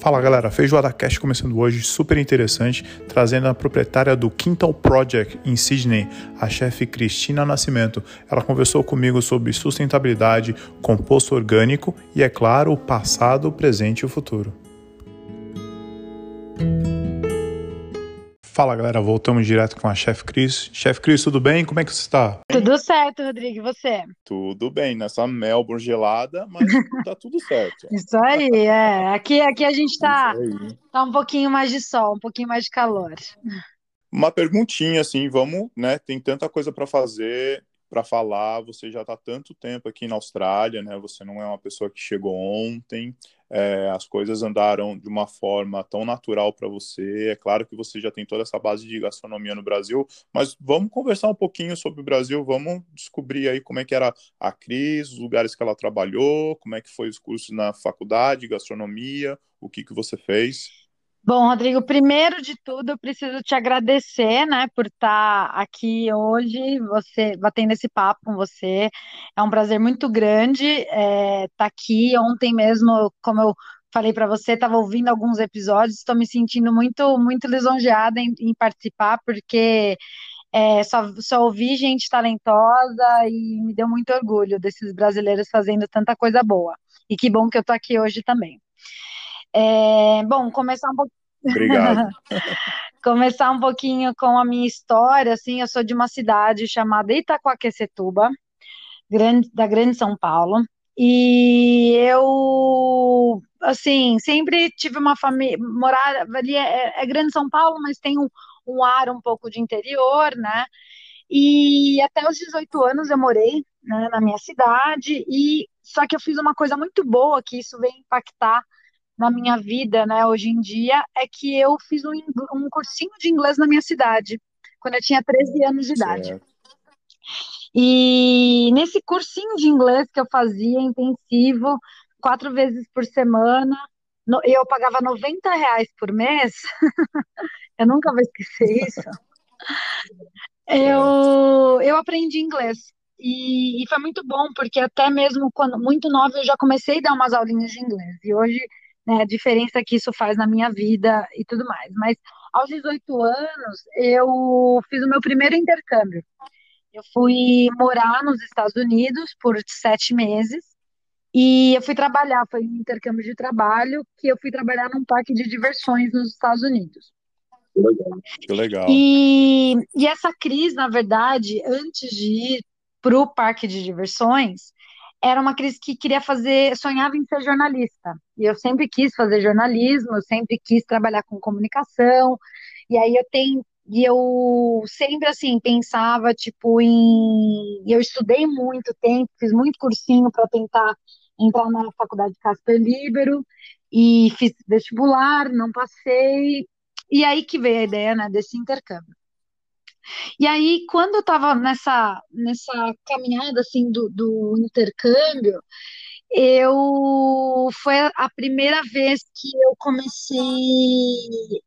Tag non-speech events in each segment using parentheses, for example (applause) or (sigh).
Fala galera, Feijoada Cast começando hoje, super interessante, trazendo a proprietária do Quintal Project em Sydney, a chefe Cristina Nascimento. Ela conversou comigo sobre sustentabilidade, composto orgânico e, é claro, o passado, o presente e o futuro. Fala galera, voltamos direto com a Chef Cris. Chef Cris, tudo bem? Como é que você está? Tudo certo, Rodrigo, e você? Tudo bem, nessa Melbourne gelada, mas (laughs) tá tudo certo. Isso aí, é. Aqui, aqui a gente tá, tá um pouquinho mais de sol, um pouquinho mais de calor. Uma perguntinha, assim, vamos, né? Tem tanta coisa para fazer, para falar. Você já está tanto tempo aqui na Austrália, né? Você não é uma pessoa que chegou ontem é, as coisas andaram de uma forma tão natural para você. É claro que você já tem toda essa base de gastronomia no Brasil, mas vamos conversar um pouquinho sobre o Brasil, vamos descobrir aí como é que era a Cris, os lugares que ela trabalhou, como é que foi os cursos na faculdade, gastronomia, o que que você fez. Bom, Rodrigo, primeiro de tudo, eu preciso te agradecer, né, por estar aqui hoje, você batendo esse papo com você. É um prazer muito grande é, estar aqui. Ontem mesmo, como eu falei para você, estava ouvindo alguns episódios, estou me sentindo muito, muito lisonjeada em, em participar, porque é, só, só ouvi gente talentosa e me deu muito orgulho desses brasileiros fazendo tanta coisa boa. E que bom que eu estou aqui hoje também. É, bom, começar um pouquinho. Obrigado. (laughs) começar um pouquinho com a minha história, assim, eu sou de uma cidade chamada Itacoaquecetuba, grande, da Grande São Paulo, e eu, assim, sempre tive uma família, morar ali é, é, Grande São Paulo, mas tem um, um ar um pouco de interior, né, e até os 18 anos eu morei né, na minha cidade, e só que eu fiz uma coisa muito boa, que isso vem impactar na minha vida, né, hoje em dia, é que eu fiz um, um cursinho de inglês na minha cidade, quando eu tinha 13 anos de idade. Certo. E nesse cursinho de inglês que eu fazia intensivo, quatro vezes por semana, eu pagava 90 reais por mês, (laughs) eu nunca vou esquecer isso. (laughs) Eu, eu aprendi inglês. E, e, foi muito bom, porque até mesmo quando muito nova eu já comecei a dar umas aulinhas de inglês. E hoje né, a diferença que isso faz na minha vida e tudo mais. Mas aos 18 anos, eu fiz o meu primeiro intercâmbio. Eu fui morar nos Estados Unidos por sete meses e eu fui trabalhar, foi um intercâmbio de trabalho que eu fui trabalhar num parque de diversões nos Estados Unidos. Que legal. E, e essa crise, na verdade, antes de ir para o parque de diversões, era uma crise que queria fazer, sonhava em ser jornalista. E eu sempre quis fazer jornalismo, eu sempre quis trabalhar com comunicação. E aí eu tenho e eu sempre assim pensava tipo em eu estudei muito tempo, fiz muito cursinho para tentar entrar na faculdade Casper Libero e fiz vestibular, não passei. E aí que veio a ideia, né, desse intercâmbio. E aí, quando eu estava nessa, nessa caminhada assim do, do intercâmbio, eu foi a primeira vez que eu comecei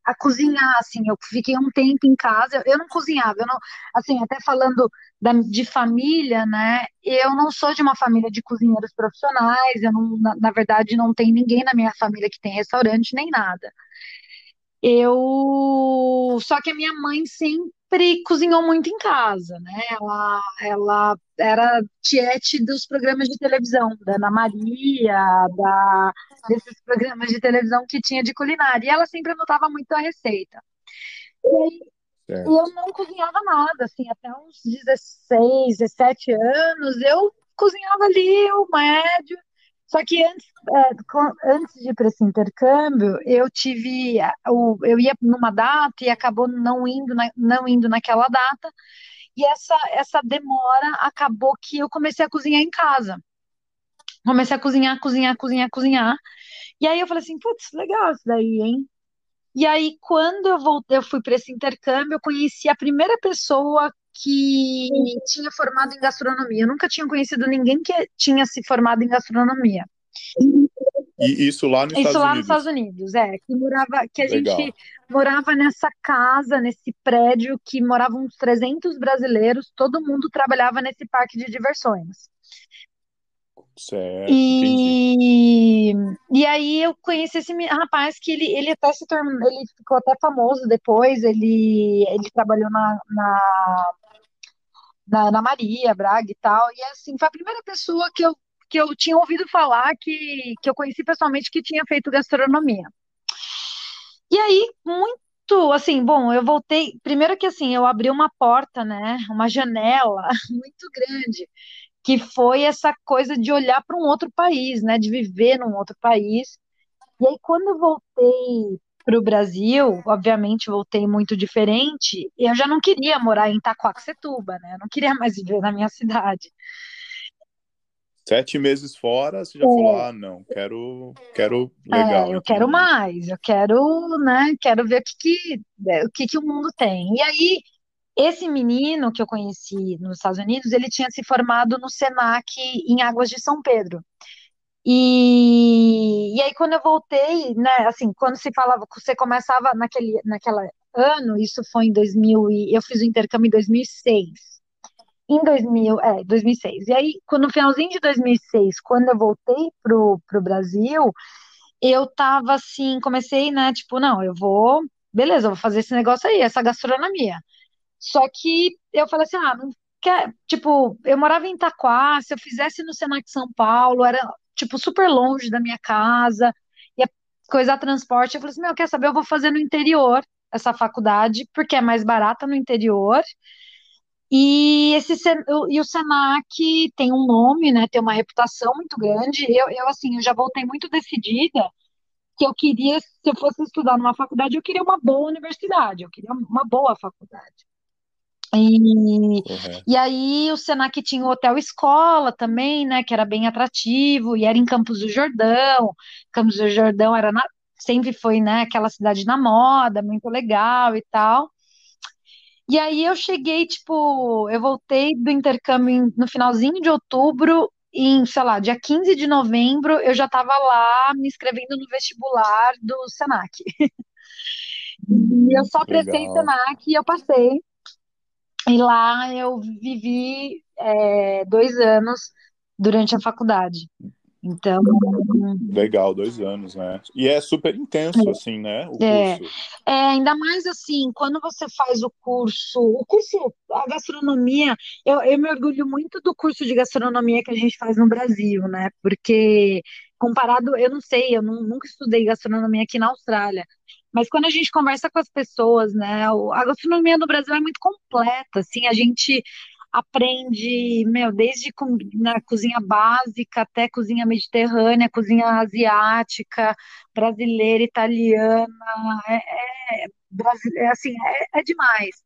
a cozinhar, assim, eu fiquei um tempo em casa, eu não cozinhava, eu não, assim, até falando da, de família, né, eu não sou de uma família de cozinheiros profissionais, eu não, na, na verdade não tem ninguém na minha família que tem restaurante, nem nada. Eu, só que a minha mãe sempre sempre cozinhou muito em casa, né? Ela, ela era tiete dos programas de televisão, da Ana Maria, da, desses programas de televisão que tinha de culinária. E ela sempre anotava muito a receita. E aí, eu não cozinhava nada, assim, até uns 16, 17 anos, eu cozinhava ali o médio, só que antes, é, antes de ir para esse intercâmbio, eu tive, eu ia numa data e acabou não indo, não indo naquela data, e essa, essa demora acabou que eu comecei a cozinhar em casa. Comecei a cozinhar, cozinhar, cozinhar, cozinhar. E aí eu falei assim, putz, legal isso daí, hein? E aí, quando eu voltei, eu fui para esse intercâmbio, eu conheci a primeira pessoa que tinha formado em gastronomia. Eu nunca tinha conhecido ninguém que tinha se formado em gastronomia. E isso lá nos isso Estados lá Unidos? nos Estados Unidos, é. Que, morava, que a Legal. gente morava nessa casa, nesse prédio, que moravam uns 300 brasileiros, todo mundo trabalhava nesse parque de diversões. Certo, e... e aí eu conheci esse rapaz que ele, ele até se tornou, ele ficou até famoso depois, ele, ele trabalhou na, na, na, na Maria Braga e tal, e assim, foi a primeira pessoa que eu, que eu tinha ouvido falar que, que eu conheci pessoalmente que tinha feito gastronomia. E aí, muito, assim, bom, eu voltei, primeiro que assim, eu abri uma porta, né, uma janela (laughs) muito grande, que foi essa coisa de olhar para um outro país, né, de viver num outro país. E aí, quando eu voltei para o Brasil, obviamente voltei muito diferente, eu já não queria morar em Itacoaxetuba, né, eu não queria mais viver na minha cidade. Sete meses fora, você já é. falou, ah, não, quero, quero legal. É, eu quero mais, eu quero, né, quero ver o que, que, o que, que o mundo tem. E aí, esse menino que eu conheci nos Estados Unidos, ele tinha se formado no Senac em Águas de São Pedro. E, e aí quando eu voltei, né, assim, quando se falava, você começava naquele, naquela ano, isso foi em 2000 e eu fiz o intercâmbio em 2006. Em 2000, é, 2006. E aí, no finalzinho de 2006, quando eu voltei pro, pro Brasil, eu tava assim, comecei, né, tipo, não, eu vou, beleza, eu vou fazer esse negócio aí, essa gastronomia. Só que eu falei assim, ah, não quer, tipo, eu morava em Itaquá, se eu fizesse no Senac São Paulo, era, tipo, super longe da minha casa, e coisa a transporte, eu falei assim, meu, quer saber, eu vou fazer no interior essa faculdade, porque é mais barata no interior, e, esse, e o Senac tem um nome, né, tem uma reputação muito grande, eu, eu assim, eu já voltei muito decidida, que eu queria, se eu fosse estudar numa faculdade, eu queria uma boa universidade, eu queria uma boa faculdade. E, e aí o Senac tinha o Hotel Escola também, né, que era bem atrativo, e era em Campos do Jordão. Campos do Jordão era na, sempre foi, né, aquela cidade na moda, muito legal e tal. E aí eu cheguei, tipo, eu voltei do intercâmbio no finalzinho de outubro, em, sei lá, dia 15 de novembro, eu já estava lá me inscrevendo no vestibular do Senac. (laughs) E eu só prestei Senac e eu passei. E lá eu vivi é, dois anos durante a faculdade. Então. Legal, dois anos, né? E é super intenso, assim, né? O é, curso. é, ainda mais assim, quando você faz o curso, o curso, a gastronomia, eu, eu me orgulho muito do curso de gastronomia que a gente faz no Brasil, né? Porque comparado, eu não sei, eu não, nunca estudei gastronomia aqui na Austrália, mas quando a gente conversa com as pessoas, né, a gastronomia no Brasil é muito completa, assim, a gente aprende, meu, desde na cozinha básica até cozinha mediterrânea, cozinha asiática, brasileira, italiana, é, é, é assim, é, é demais.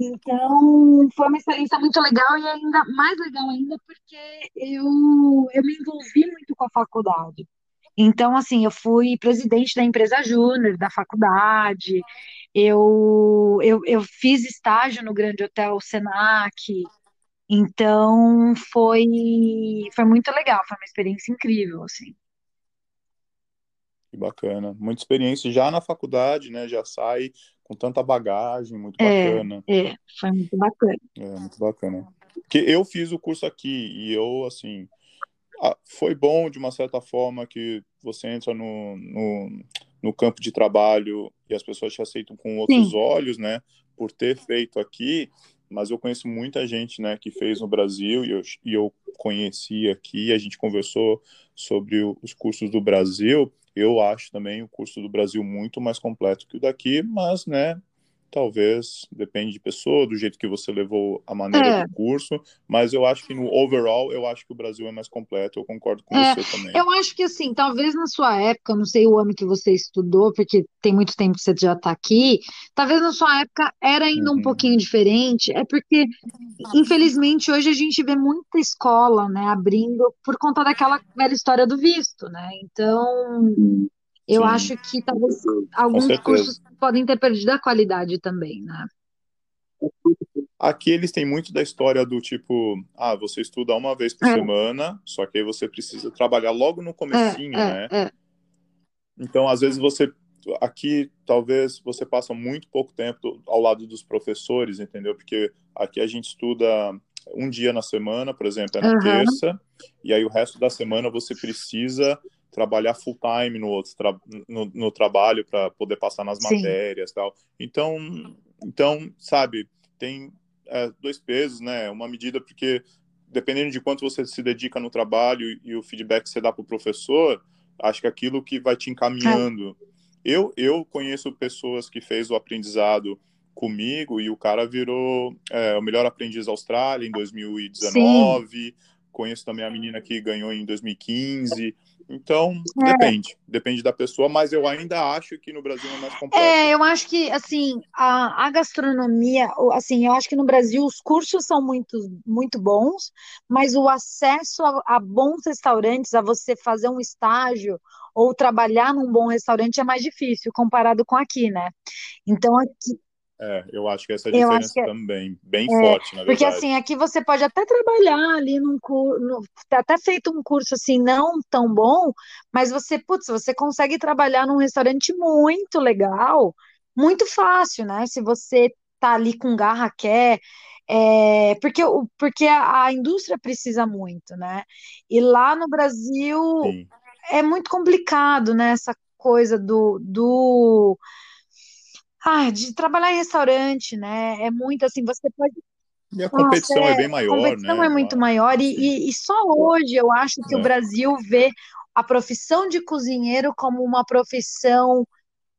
Então, foi uma experiência muito legal e ainda mais legal ainda porque eu, eu me envolvi muito com a faculdade. Então, assim, eu fui presidente da empresa júnior da faculdade, eu, eu, eu fiz estágio no Grande Hotel Senac, então foi, foi muito legal, foi uma experiência incrível, assim. Que bacana. Muita experiência já na faculdade, né? Já sai com tanta bagagem, muito é, bacana. É, foi muito bacana. É, muito bacana. Porque eu fiz o curso aqui e eu, assim, foi bom de uma certa forma que você entra no, no, no campo de trabalho e as pessoas te aceitam com outros Sim. olhos, né? Por ter feito aqui, mas eu conheço muita gente, né, que fez no Brasil e eu, e eu conheci aqui, a gente conversou sobre o, os cursos do Brasil. Eu acho também o curso do Brasil muito mais completo que o daqui, mas, né, talvez depende de pessoa, do jeito que você levou a maneira é. do curso, mas eu acho que no overall, eu acho que o Brasil é mais completo, eu concordo com é, você também. Eu acho que assim, talvez na sua época, não sei o ano que você estudou, porque tem muito tempo que você já está aqui, talvez na sua época era ainda uhum. um pouquinho diferente, é porque, infelizmente, hoje a gente vê muita escola, né, abrindo por conta daquela velha história do visto, né, então... Eu Sim. acho que talvez alguns cursos podem ter perdido a qualidade também, né? Aqui eles têm muito da história do tipo, ah, você estuda uma vez por é. semana, só que aí você precisa trabalhar logo no comecinho, é, né? É, então, às vezes você aqui talvez você passa muito pouco tempo ao lado dos professores, entendeu? Porque aqui a gente estuda um dia na semana, por exemplo, é na uhum. terça, e aí o resto da semana você precisa trabalhar full time no outro tra no, no, trabalho para poder passar nas Sim. matérias tal. Então, então, sabe, tem é, dois pesos, né? Uma medida porque dependendo de quanto você se dedica no trabalho e o feedback que você dá para o professor, acho que aquilo que vai te encaminhando. É. Eu, eu conheço pessoas que fez o aprendizado comigo e o cara virou é, o melhor aprendiz da Austrália em 2019. Sim. Conheço também a menina que ganhou em 2015. Então, é. depende. Depende da pessoa, mas eu ainda acho que no Brasil é mais complexo. É, eu acho que, assim, a, a gastronomia, assim, eu acho que no Brasil os cursos são muito, muito bons, mas o acesso a, a bons restaurantes, a você fazer um estágio ou trabalhar num bom restaurante é mais difícil comparado com aqui, né? Então, aqui, é, eu acho que essa é a diferença é, também, bem é, forte, na verdade. Porque assim, aqui você pode até trabalhar ali num curso, até feito um curso assim, não tão bom, mas você, putz, você consegue trabalhar num restaurante muito legal, muito fácil, né? Se você tá ali com garra, quer, é, porque, porque a, a, indústria precisa muito, né? E lá no Brasil Sim. é muito complicado, né? Essa coisa do, do ah, de trabalhar em restaurante, né? É muito assim, você pode. E a competição Nossa, é, é, bem maior, né? A competição é muito maior, e, e, e, só hoje eu acho que é. o Brasil vê a profissão de cozinheiro como uma profissão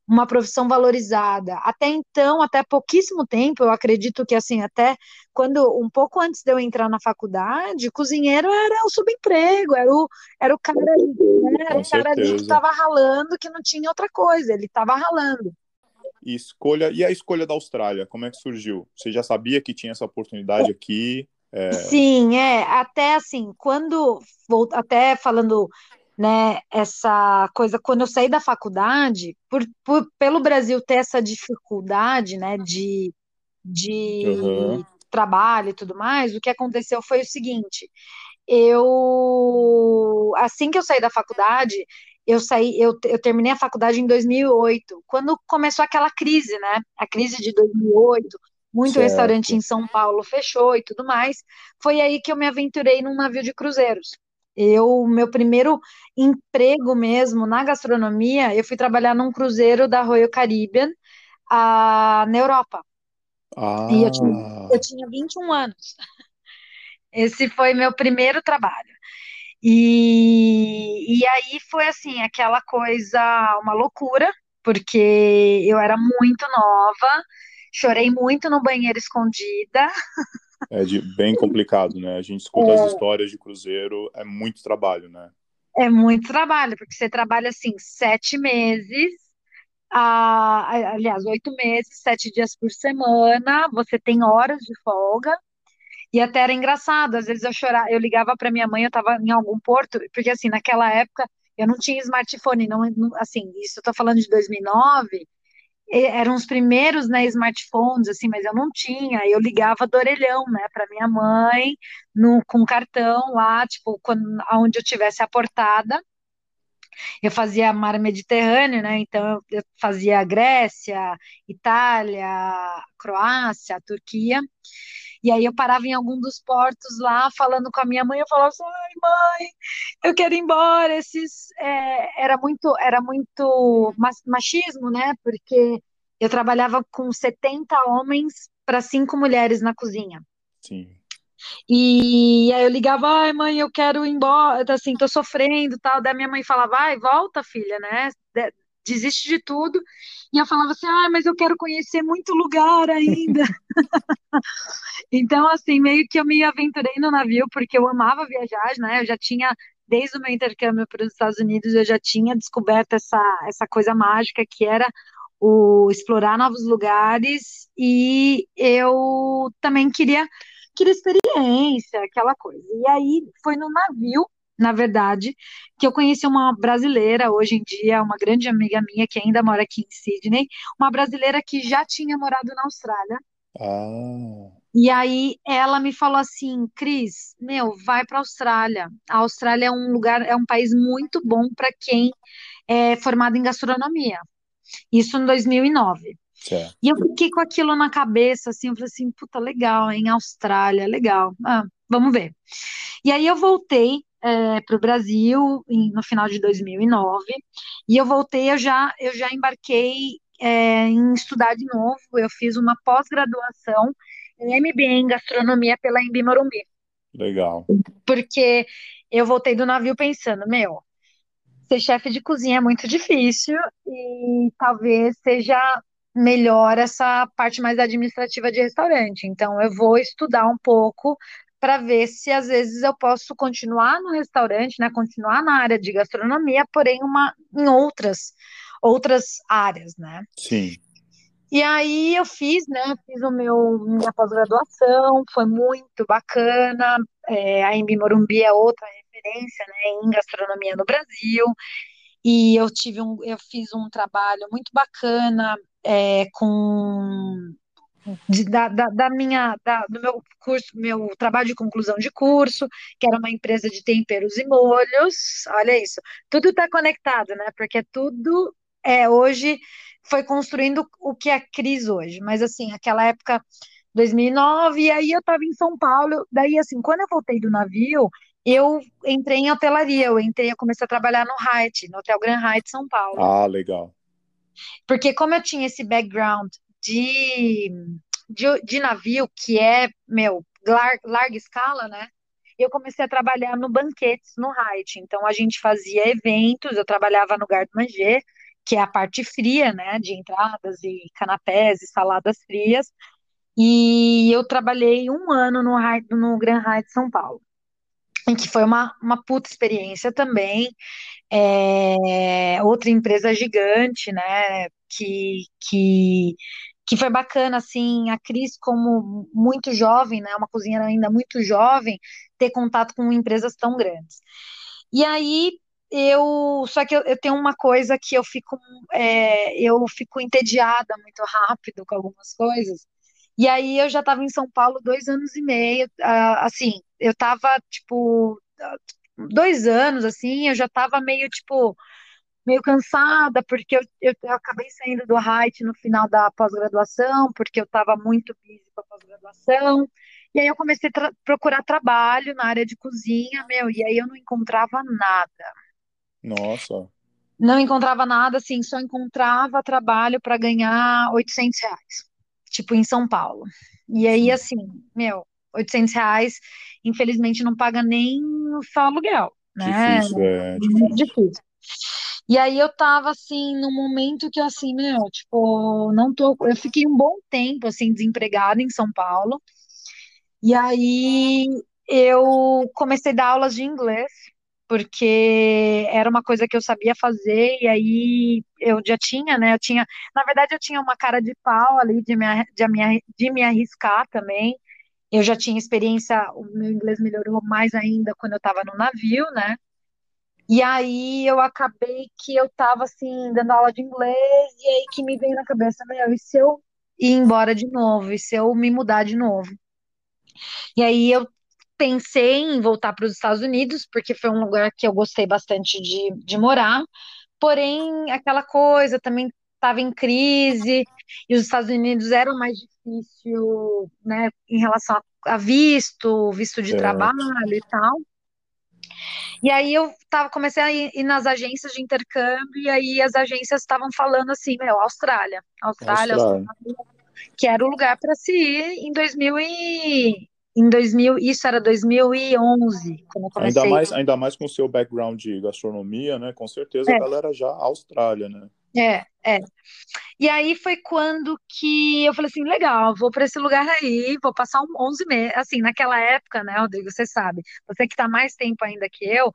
uma profissão valorizada. Até então, até pouquíssimo tempo, eu acredito que assim, até quando um pouco antes de eu entrar na faculdade, cozinheiro era o subemprego, era o, era o cara, né, era o cara ali que estava ralando, que não tinha outra coisa, ele estava ralando. E escolha e a escolha da Austrália, como é que surgiu? Você já sabia que tinha essa oportunidade aqui? É... Sim, é até assim quando vou até falando né, essa coisa, quando eu saí da faculdade, por, por pelo Brasil ter essa dificuldade, né, de, de uhum. trabalho e tudo mais, o que aconteceu foi o seguinte, eu, assim que eu saí da faculdade, eu saí, eu, eu terminei a faculdade em 2008, quando começou aquela crise, né? A crise de 2008, muito certo. restaurante em São Paulo fechou e tudo mais. Foi aí que eu me aventurei num navio de cruzeiros. Eu, meu primeiro emprego mesmo na gastronomia, eu fui trabalhar num cruzeiro da Royal Caribbean a, na Europa. Ah. E eu tinha, eu tinha 21 anos. Esse foi meu primeiro trabalho. E, e aí foi assim, aquela coisa, uma loucura, porque eu era muito nova, chorei muito no banheiro escondida. É de, bem complicado, né? A gente escuta é, as histórias de cruzeiro, é muito trabalho, né? É muito trabalho, porque você trabalha assim sete meses, a, aliás, oito meses, sete dias por semana, você tem horas de folga, e até era engraçado, às vezes eu chorava, eu ligava para minha mãe, eu estava em algum porto, porque assim, naquela época eu não tinha smartphone, não, assim, isso eu tô falando de 2009, eram os primeiros, né, smartphones, assim, mas eu não tinha, eu ligava do orelhão, né, para minha mãe, no, com cartão lá, tipo, quando, onde eu tivesse a portada, eu fazia mar Mediterrâneo, né, então eu fazia Grécia, Itália, Croácia, Turquia, e aí eu parava em algum dos portos lá, falando com a minha mãe, eu falava assim, ai mãe, eu quero ir embora. Esses é, era muito, era muito machismo, né? Porque eu trabalhava com 70 homens para cinco mulheres na cozinha. Sim. E aí eu ligava, ai mãe, eu quero ir embora, assim, tô sofrendo, tal. Daí minha mãe falava, vai, volta, filha, né? Desiste de tudo. E eu falava assim, ah, mas eu quero conhecer muito lugar ainda. (laughs) então, assim, meio que eu me aventurei no navio, porque eu amava viajar, né? Eu já tinha, desde o meu intercâmbio para os Estados Unidos, eu já tinha descoberto essa, essa coisa mágica que era o explorar novos lugares e eu também queria queria experiência, aquela coisa. E aí foi no navio na verdade, que eu conheci uma brasileira hoje em dia, uma grande amiga minha que ainda mora aqui em Sydney, uma brasileira que já tinha morado na Austrália. Ah. E aí ela me falou assim, Cris, meu, vai para a Austrália. A Austrália é um lugar, é um país muito bom para quem é formado em gastronomia. Isso em 2009. Certo. E eu fiquei com aquilo na cabeça, assim, eu falei assim, puta, legal, em Austrália, legal. Ah, vamos ver. E aí eu voltei é, para o Brasil em, no final de 2009 e eu voltei, eu já, eu já embarquei é, em estudar de novo. Eu fiz uma pós-graduação em MBA em gastronomia pela Embi Morumbi. Legal. Porque eu voltei do navio pensando, meu, ser chefe de cozinha é muito difícil e talvez seja melhor essa parte mais administrativa de restaurante. Então, eu vou estudar um pouco para ver se às vezes eu posso continuar no restaurante, né, continuar na área de gastronomia, porém uma em outras outras áreas, né? Sim. E aí eu fiz, né, fiz o meu minha pós-graduação, foi muito bacana. É, a Embi Morumbi é outra referência, né, em gastronomia no Brasil. E eu tive um, eu fiz um trabalho muito bacana é, com de, da, da, da, minha, da, do meu curso, meu trabalho de conclusão de curso, que era uma empresa de temperos e molhos. Olha isso, tudo está conectado, né? Porque tudo é hoje foi construindo o que é a Cris hoje. Mas assim, aquela época 2009, e aí eu estava em São Paulo. Daí assim, quando eu voltei do navio, eu entrei em hotelaria, eu entrei, eu comecei a trabalhar no Hyatt, no Hotel Grand Hyatt São Paulo. Ah, legal. Porque como eu tinha esse background de, de, de navio, que é, meu, lar, larga escala, né? Eu comecei a trabalhar no banquetes, no Hyatt. Então, a gente fazia eventos, eu trabalhava no Garde Manger, que é a parte fria, né, de entradas e canapés e saladas frias. E eu trabalhei um ano no, no Grand Hyatt São Paulo, que foi uma, uma puta experiência também. É, outra empresa gigante, né, que, que que foi bacana, assim, a Cris, como muito jovem, né, uma cozinheira ainda muito jovem, ter contato com empresas tão grandes. E aí, eu, só que eu, eu tenho uma coisa que eu fico, é, eu fico entediada muito rápido com algumas coisas, e aí eu já estava em São Paulo dois anos e meio, assim, eu estava, tipo, dois anos, assim, eu já estava meio, tipo, meio cansada, porque eu, eu, eu acabei saindo do Height no final da pós-graduação, porque eu estava muito busy com a pós-graduação. E aí eu comecei a tra procurar trabalho na área de cozinha, meu, e aí eu não encontrava nada. Nossa. Não encontrava nada, assim, só encontrava trabalho para ganhar 800 reais, tipo em São Paulo. E aí, assim, meu, 800 reais, infelizmente não paga nem só aluguel, né? Difícil, é difícil. difícil. E aí eu tava assim, num momento que assim, meu, tipo, não tô. Eu fiquei um bom tempo assim, desempregada em São Paulo. E aí eu comecei a dar aulas de inglês, porque era uma coisa que eu sabia fazer, e aí eu já tinha, né? Eu tinha, na verdade, eu tinha uma cara de pau ali de me, de me, de me arriscar também. Eu já tinha experiência, o meu inglês melhorou mais ainda quando eu estava no navio, né? E aí eu acabei que eu tava assim, dando aula de inglês, e aí que me veio na cabeça, meu, e se eu ir embora de novo? E se eu me mudar de novo? E aí eu pensei em voltar para os Estados Unidos, porque foi um lugar que eu gostei bastante de, de morar, porém, aquela coisa também estava em crise, e os Estados Unidos eram mais difícil, né, em relação a, a visto, visto de trabalho e tal. E aí eu tava, comecei a ir, ir, nas agências de intercâmbio, e aí as agências estavam falando assim, meu, Austrália, Austrália, Austrália. Austrália que era o lugar para se ir em 2000 e em 2000, isso era 2011, quando eu comecei. Ainda mais, ainda mais com o seu background de gastronomia, né? Com certeza é. a galera já Austrália, né? É, é. E aí foi quando que eu falei assim, legal, vou para esse lugar aí, vou passar um 11 meses, assim, naquela época, né, Rodrigo, você sabe, você que está mais tempo ainda que eu,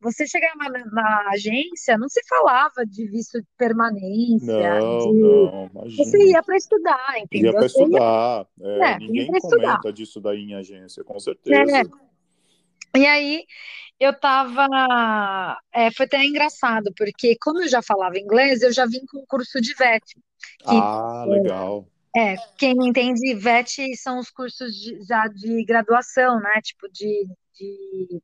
você chegava na, na, agência, não se falava de visto de permanência. Não, de... não, imagina. Você ia para estudar, entendeu? Ia para estudar. Ia... É, é, ninguém comenta estudar. disso daí em agência, com certeza. É. E aí, eu tava. É, foi até engraçado, porque como eu já falava inglês, eu já vim com o curso de VET. Que, ah, legal. É, quem não entende, VET são os cursos de, já de graduação, né? Tipo, de, de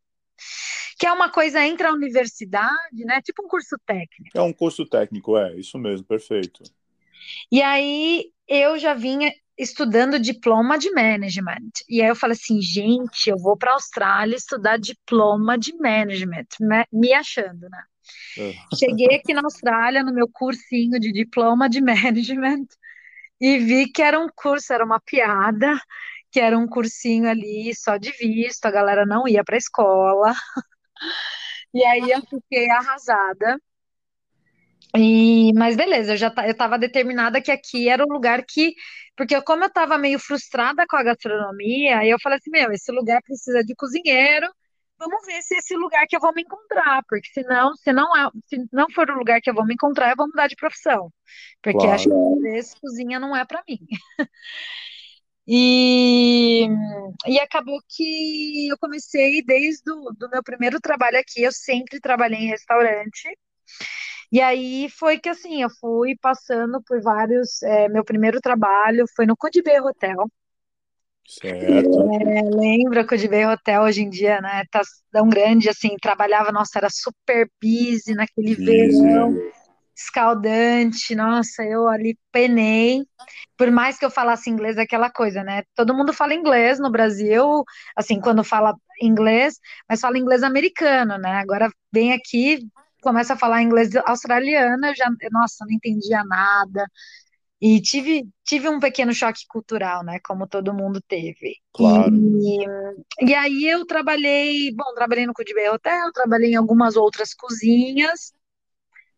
que é uma coisa entre a universidade, né? Tipo um curso técnico. É um curso técnico, é, isso mesmo, perfeito. E aí eu já vinha estudando diploma de management. E aí eu falei assim, gente, eu vou para a Austrália estudar diploma de management, me achando, né? É. Cheguei aqui na Austrália no meu cursinho de diploma de (laughs) management e vi que era um curso, era uma piada, que era um cursinho ali só de visto, a galera não ia para a escola. (laughs) E aí eu fiquei arrasada. E, mas beleza, eu já eu estava determinada que aqui era o lugar que, porque como eu estava meio frustrada com a gastronomia, eu falei assim, meu, esse lugar precisa de cozinheiro, vamos ver se é esse lugar que eu vou me encontrar, porque senão, se não é, se não for o lugar que eu vou me encontrar, eu vou mudar de profissão, porque claro. acho que talvez cozinha não é para mim. (laughs) E, e acabou que eu comecei desde o do meu primeiro trabalho aqui, eu sempre trabalhei em restaurante. E aí foi que assim, eu fui passando por vários. É, meu primeiro trabalho foi no Codibay Hotel. Certo. É, lembra Codibay Hotel hoje em dia, né? Tá tão grande assim, trabalhava, nossa, era super busy naquele busy. verão escaldante, nossa, eu ali penei. Por mais que eu falasse inglês, é aquela coisa, né? Todo mundo fala inglês no Brasil, assim, quando fala inglês, mas fala inglês americano, né? Agora vem aqui, começa a falar inglês australiano, eu já, nossa, não entendia nada. E tive, tive um pequeno choque cultural, né? Como todo mundo teve. Claro. E, e aí eu trabalhei, bom, trabalhei no Cudibay Hotel, trabalhei em algumas outras cozinhas,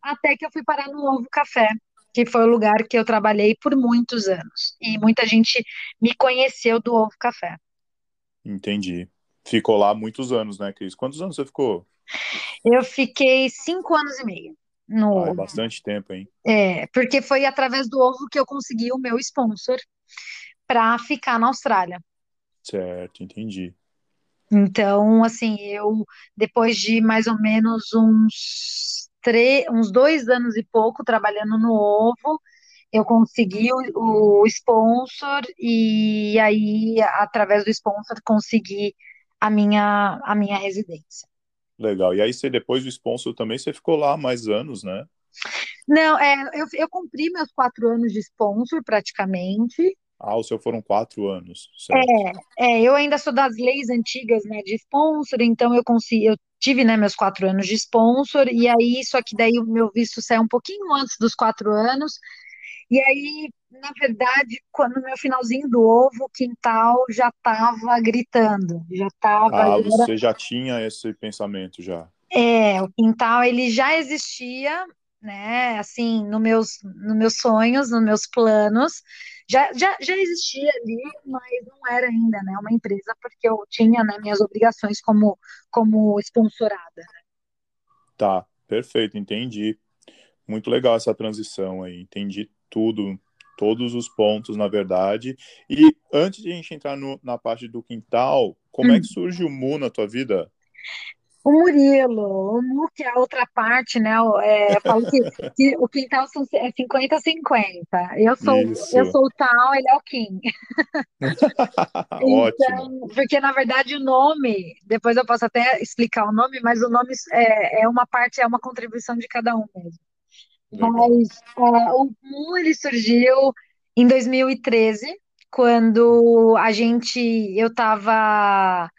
até que eu fui parar no Ovo Café, que foi o lugar que eu trabalhei por muitos anos. E muita gente me conheceu do Ovo Café. Entendi. Ficou lá muitos anos, né, Cris? Quantos anos você ficou? Eu fiquei cinco anos e meio. No... Ah, é bastante tempo, hein? É, porque foi através do ovo que eu consegui o meu sponsor para ficar na Austrália. Certo, entendi. Então, assim, eu, depois de mais ou menos uns três, uns dois anos e pouco trabalhando no ovo, eu consegui o, o sponsor e aí, através do sponsor, consegui a minha, a minha residência. Legal. E aí, você depois do sponsor também, você ficou lá mais anos, né? Não, é, eu, eu cumpri meus quatro anos de sponsor praticamente. Ah, o seu foram quatro anos. Certo. É, é, eu ainda sou das leis antigas, né, de sponsor, então eu consegui, eu tive, né, meus quatro anos de sponsor, e aí, só que daí o meu visto saiu um pouquinho antes dos quatro anos, e aí, na verdade, quando no meu finalzinho do ovo, o quintal já estava gritando, já estava... Ah, você já tinha esse pensamento já. É, o quintal, ele já existia, né, assim, no meus, nos meus sonhos, nos meus planos, já, já, já existia ali, mas não era ainda, né, uma empresa, porque eu tinha, né, minhas obrigações como, como sponsorada, né. Tá, perfeito, entendi. Muito legal essa transição aí, entendi tudo, todos os pontos, na verdade. E antes de a gente entrar no, na parte do quintal, como hum. é que surge o Mu na tua vida? O Murilo, o Mu, que é a outra parte, né? É, eu falo que, (laughs) que, o quintal são, é 50-50. Eu sou, eu sou o tal, ele é o Kim. (laughs) Ótimo. Então, porque, na verdade, o nome, depois eu posso até explicar o nome, mas o nome é, é uma parte, é uma contribuição de cada um mesmo. Mas é, o Mu, ele surgiu em 2013, quando a gente, eu estava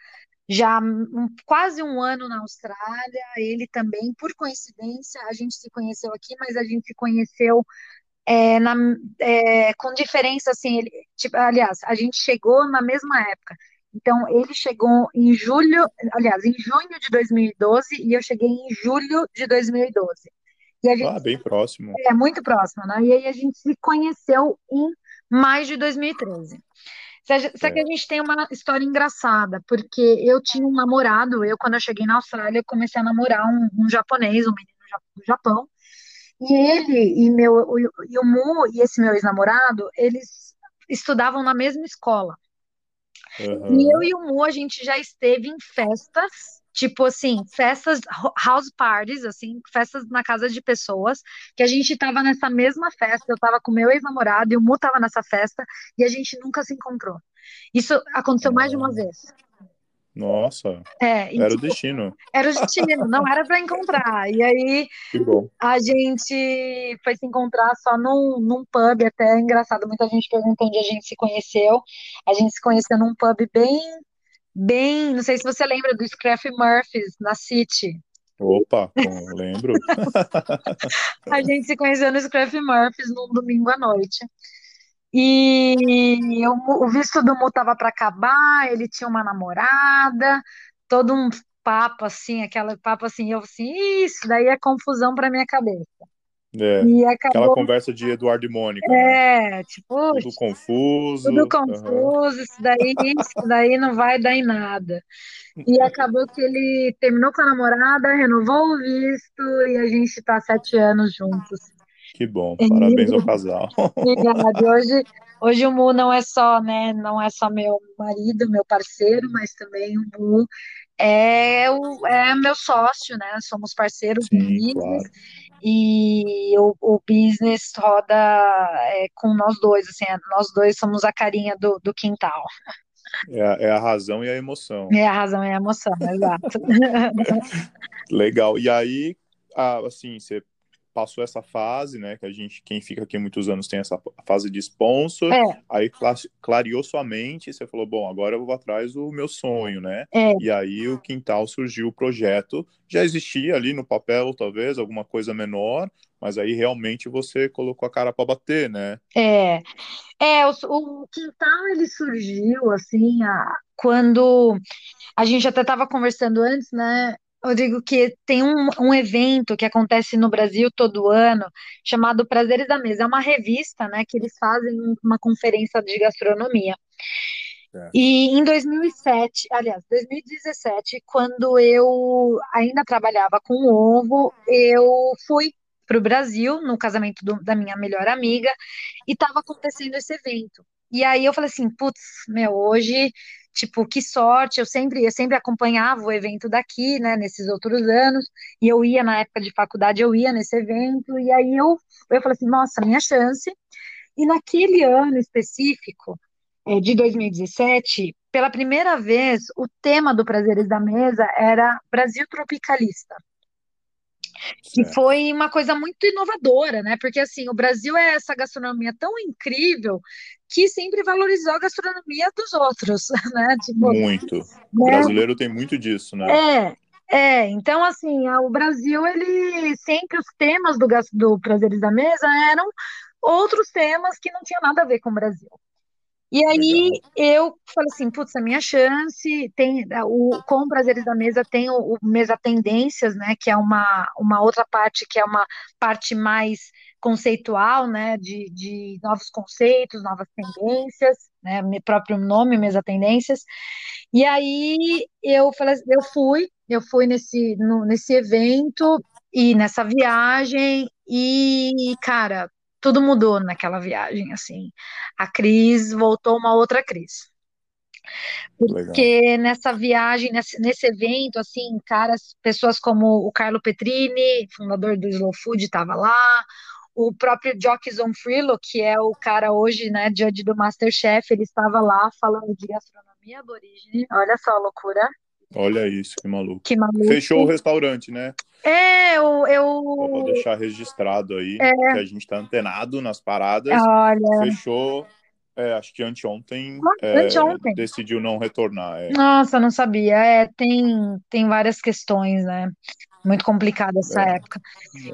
já um, quase um ano na Austrália, ele também, por coincidência, a gente se conheceu aqui, mas a gente se conheceu é, na, é, com diferença, assim, ele, tipo, aliás, a gente chegou na mesma época. Então, ele chegou em julho, aliás, em junho de 2012 e eu cheguei em julho de 2012. E a gente, ah, bem próximo. É, muito próximo, né? E aí a gente se conheceu em maio de 2013. Só que a gente tem uma história engraçada, porque eu tinha um namorado, eu quando eu cheguei na Austrália, eu comecei a namorar um, um japonês, um menino do Japão, e ele e meu o, e o Mu e esse meu ex-namorado, eles estudavam na mesma escola. Uhum. E eu e o Mu, a gente já esteve em festas tipo assim, festas, house parties, assim, festas na casa de pessoas, que a gente tava nessa mesma festa, eu tava com meu ex-namorado e o Mu tava nessa festa, e a gente nunca se encontrou. Isso aconteceu mais de uma vez. Nossa, É, era o então, destino. era o destino, não era para encontrar. E aí a gente foi se encontrar só num, num pub, até é engraçado, muita gente perguntou onde a gente se conheceu. A gente se conheceu num pub bem, bem, não sei se você lembra do Scruff Murphys, na City. Opa, lembro. (laughs) A gente se conheceu no Scruff Murphys num domingo à noite. E o, Mu- o visto do Mu tava para acabar, ele tinha uma namorada, todo um papo assim, aquela papo assim, eu assim, isso daí é confusão para minha cabeça. É, E aquela acabou, conversa de Eduardo e Mônica, né? é, tipo, Tudo confuso. tudo confuso, isso daí, isso daí não vai dar em nada. E acabou que ele terminou com a namorada, renovou o visto e a gente tá há sete anos juntos. Que bom, E, parabéns ao casal. obrigada. E (laughs) Hoje, hoje o Mu não é só, né, não é só meu marido, meu parceiro, mas também o Mu é, o, é meu sócio, né? Somos parceiros Sim, claro. E o, o business roda é, com nós dois, assim, é, nós dois somos a carinha do, do quintal. É a, é a razão e a emoção. É a razão e a emoção, exato. (laughs) Legal. E aí, assim, você passou essa fase, né? Que a gente, quem fica aqui muitos anos tem essa fase de sponsor. É, Aí cla- clareou sua mente e você falou, bom, agora eu vou atrás do meu sonho, né? é, E aí o Quintal surgiu o projeto. Já existia ali no papel, talvez, alguma coisa menor, mas aí realmente você colocou a cara para bater, né? é. É, o, o quintal ele surgiu assim, a- quando a gente até estava conversando antes, né? Rodrigo, que tem um, um evento que acontece no Brasil todo ano, chamado Prazeres da Mesa. É uma revista, né, que eles fazem um- uma conferência de gastronomia. É. E em 2007, aliás, 2017, quando eu ainda trabalhava com ovo, eu fui para o Brasil no casamento do- da minha melhor amiga e estava acontecendo esse evento. E aí eu falei assim, putz, meu, hoje, tipo, que sorte, eu sempre, eu sempre acompanhava o evento daqui, né, nesses outros anos, e eu ia na época de faculdade, eu ia nesse evento, e aí eu, eu falei assim, nossa, minha chance. E naquele ano específico, eh, de 2017, pela primeira vez, o tema do Prazeres da Mesa era Brasil Tropicalista. E Certo. foi uma coisa muito inovadora, né? Porque assim, o Brasil é essa gastronomia tão incrível que sempre valorizou a gastronomia dos outros, (laughs) né? Tipo, Muito. O né? brasileiro tem muito disso, né? É, é. Então, assim, o Brasil, ele sempre os temas do, do Prazeres da Mesa eram outros temas que não tinham nada a ver com o Brasil. E aí Legal. eu falei assim, putz, a minha chance tem o com Prazeres da Mesa tem o, o Mesa Tendências, né, que é uma, uma outra parte que é uma parte mais conceitual, né, de, de novos conceitos, novas tendências, né, meu próprio nome, Mesa Tendências. E aí eu falei, eu fui, eu fui nesse no- nesse evento e nessa viagem e, cara, tudo mudou naquela viagem, assim. A Cris voltou uma outra Cris. Legal. Porque nessa viagem, nesse, nesse evento, assim, caras, pessoas como o Carlo Petrini, fundador do Slow Food, estava lá, o próprio Jock Zonfrillo, que é o cara hoje, né, judge do MasterChef, ele estava lá falando de gastronomia aborígene. Olha só a loucura, Olha isso, que maluco. que maluco. Fechou o restaurante, né? É, eu, para eu deixar registrado aí é, que a gente tá antenado nas paradas. olha, Fechou, é, acho que anteontem, ah, é, anteontem. decidiu não retornar. É, Nossa, não sabia. É, tem, tem várias questões, né? Muito complicada essa época.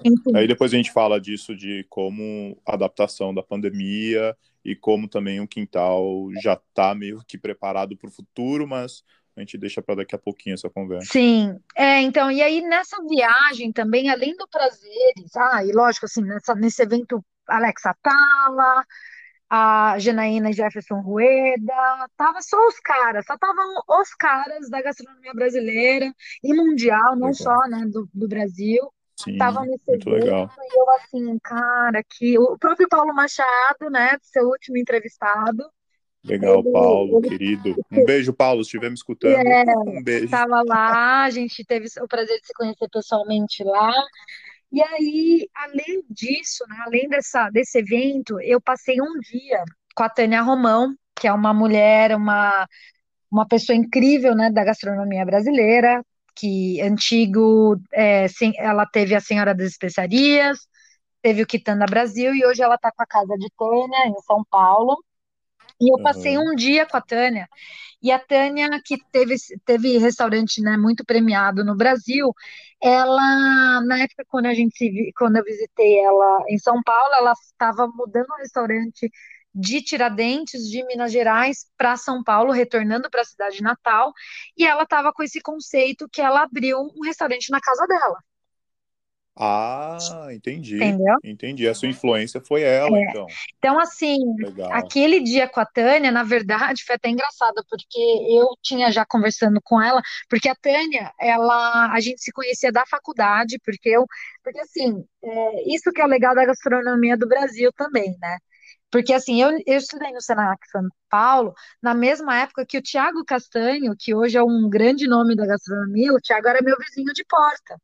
Enfim, Aí depois a gente fala disso de como a adaptação da pandemia e como também o quintal já tá meio que preparado para o futuro, mas a gente deixa para daqui a pouquinho essa conversa. sim. É, então, e aí nessa viagem também, além do prazeres, ah, e lógico, assim, nessa, nesse evento, Alex Atala, a Janaína Jefferson Rueda, tava só os caras, só estavam os caras da gastronomia brasileira e mundial, não Legal. só, né, do, do Brasil. Sim, Estavam nesse muito evento legal. e eu assim, cara, que o próprio Paulo Machado, né, seu último entrevistado, Legal, Paulo, querido. (laughs) Um beijo, Paulo, se estiver me escutando. é, Um beijo. estava lá, a gente teve o prazer de se conhecer pessoalmente lá. E aí, além disso, né, além dessa, desse evento, eu passei um dia com a Tânia Romão, que é uma mulher, uma uma pessoa incrível, né, da gastronomia brasileira, que antigo, é, sim, ela teve a Senhora das Especiarias, teve o Quitanda Brasil e hoje ela está com a casa de Tânia em São Paulo. E eu passei um dia com a Tânia. E a Tânia, que teve, teve restaurante né, muito premiado no Brasil, ela, na época quando a gente se, quando eu visitei ela em São Paulo, ela estava mudando o restaurante de Tiradentes, de Minas Gerais, para São Paulo, retornando para a cidade natal, e ela estava com esse conceito que ela abriu um restaurante na casa dela. Ah, entendi. Entendeu? Entendi. A sua influência foi ela, É. então. Então, assim, Legal. aquele dia com a Tânia, na verdade, foi até engraçado, porque eu tinha já conversando com ela, porque a Tânia, ela, a gente se conhecia da faculdade, porque eu, porque assim, é, isso que é o legal da gastronomia do Brasil também, né? Porque assim, eu, eu estudei no Senac São Paulo, na mesma época que o Tiago Castanho, que hoje é um grande nome da gastronomia, o Tiago era meu vizinho de porta.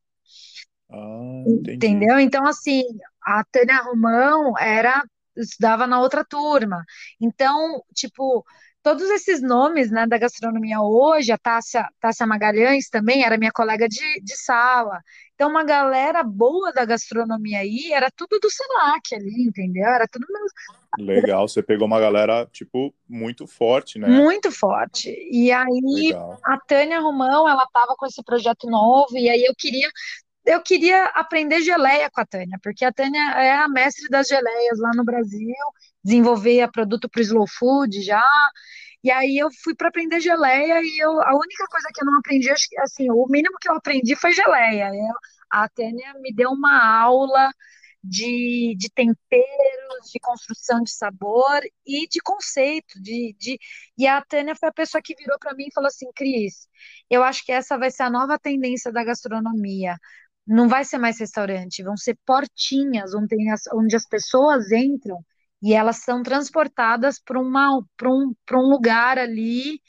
Ah. Entendeu? Então, assim, a Tânia Romão era, estudava na outra turma. Então, tipo, todos esses nomes, né, da gastronomia hoje, a Tássia, Tássia Magalhães também era minha colega de, de sala. Então, uma galera boa da gastronomia aí, era tudo do Senac ali, entendeu? Era tudo Legal. Você pegou uma galera, tipo, muito forte, né? muito forte. E aí, Legal. a Tânia Romão, ela estava com esse projeto novo, e aí eu queria, eu queria aprender geleia com a Tânia, porque a Tânia é a mestre das geleias lá no Brasil, desenvolver produto para o Slow Food já. E aí eu fui para aprender geleia e eu, a única coisa que eu não aprendi, acho que, assim, o mínimo que eu aprendi foi geleia. Eu- a Tânia me deu uma aula de, de temperos, de construção de sabor e de conceito, de, de... E a Tânia foi a pessoa que virou para mim e falou assim, Cris, eu acho que essa vai ser a nova tendência da gastronomia. Não vai ser mais restaurante, vão ser portinhas onde, as- onde as pessoas entram e elas são transportadas para um, um lugar ali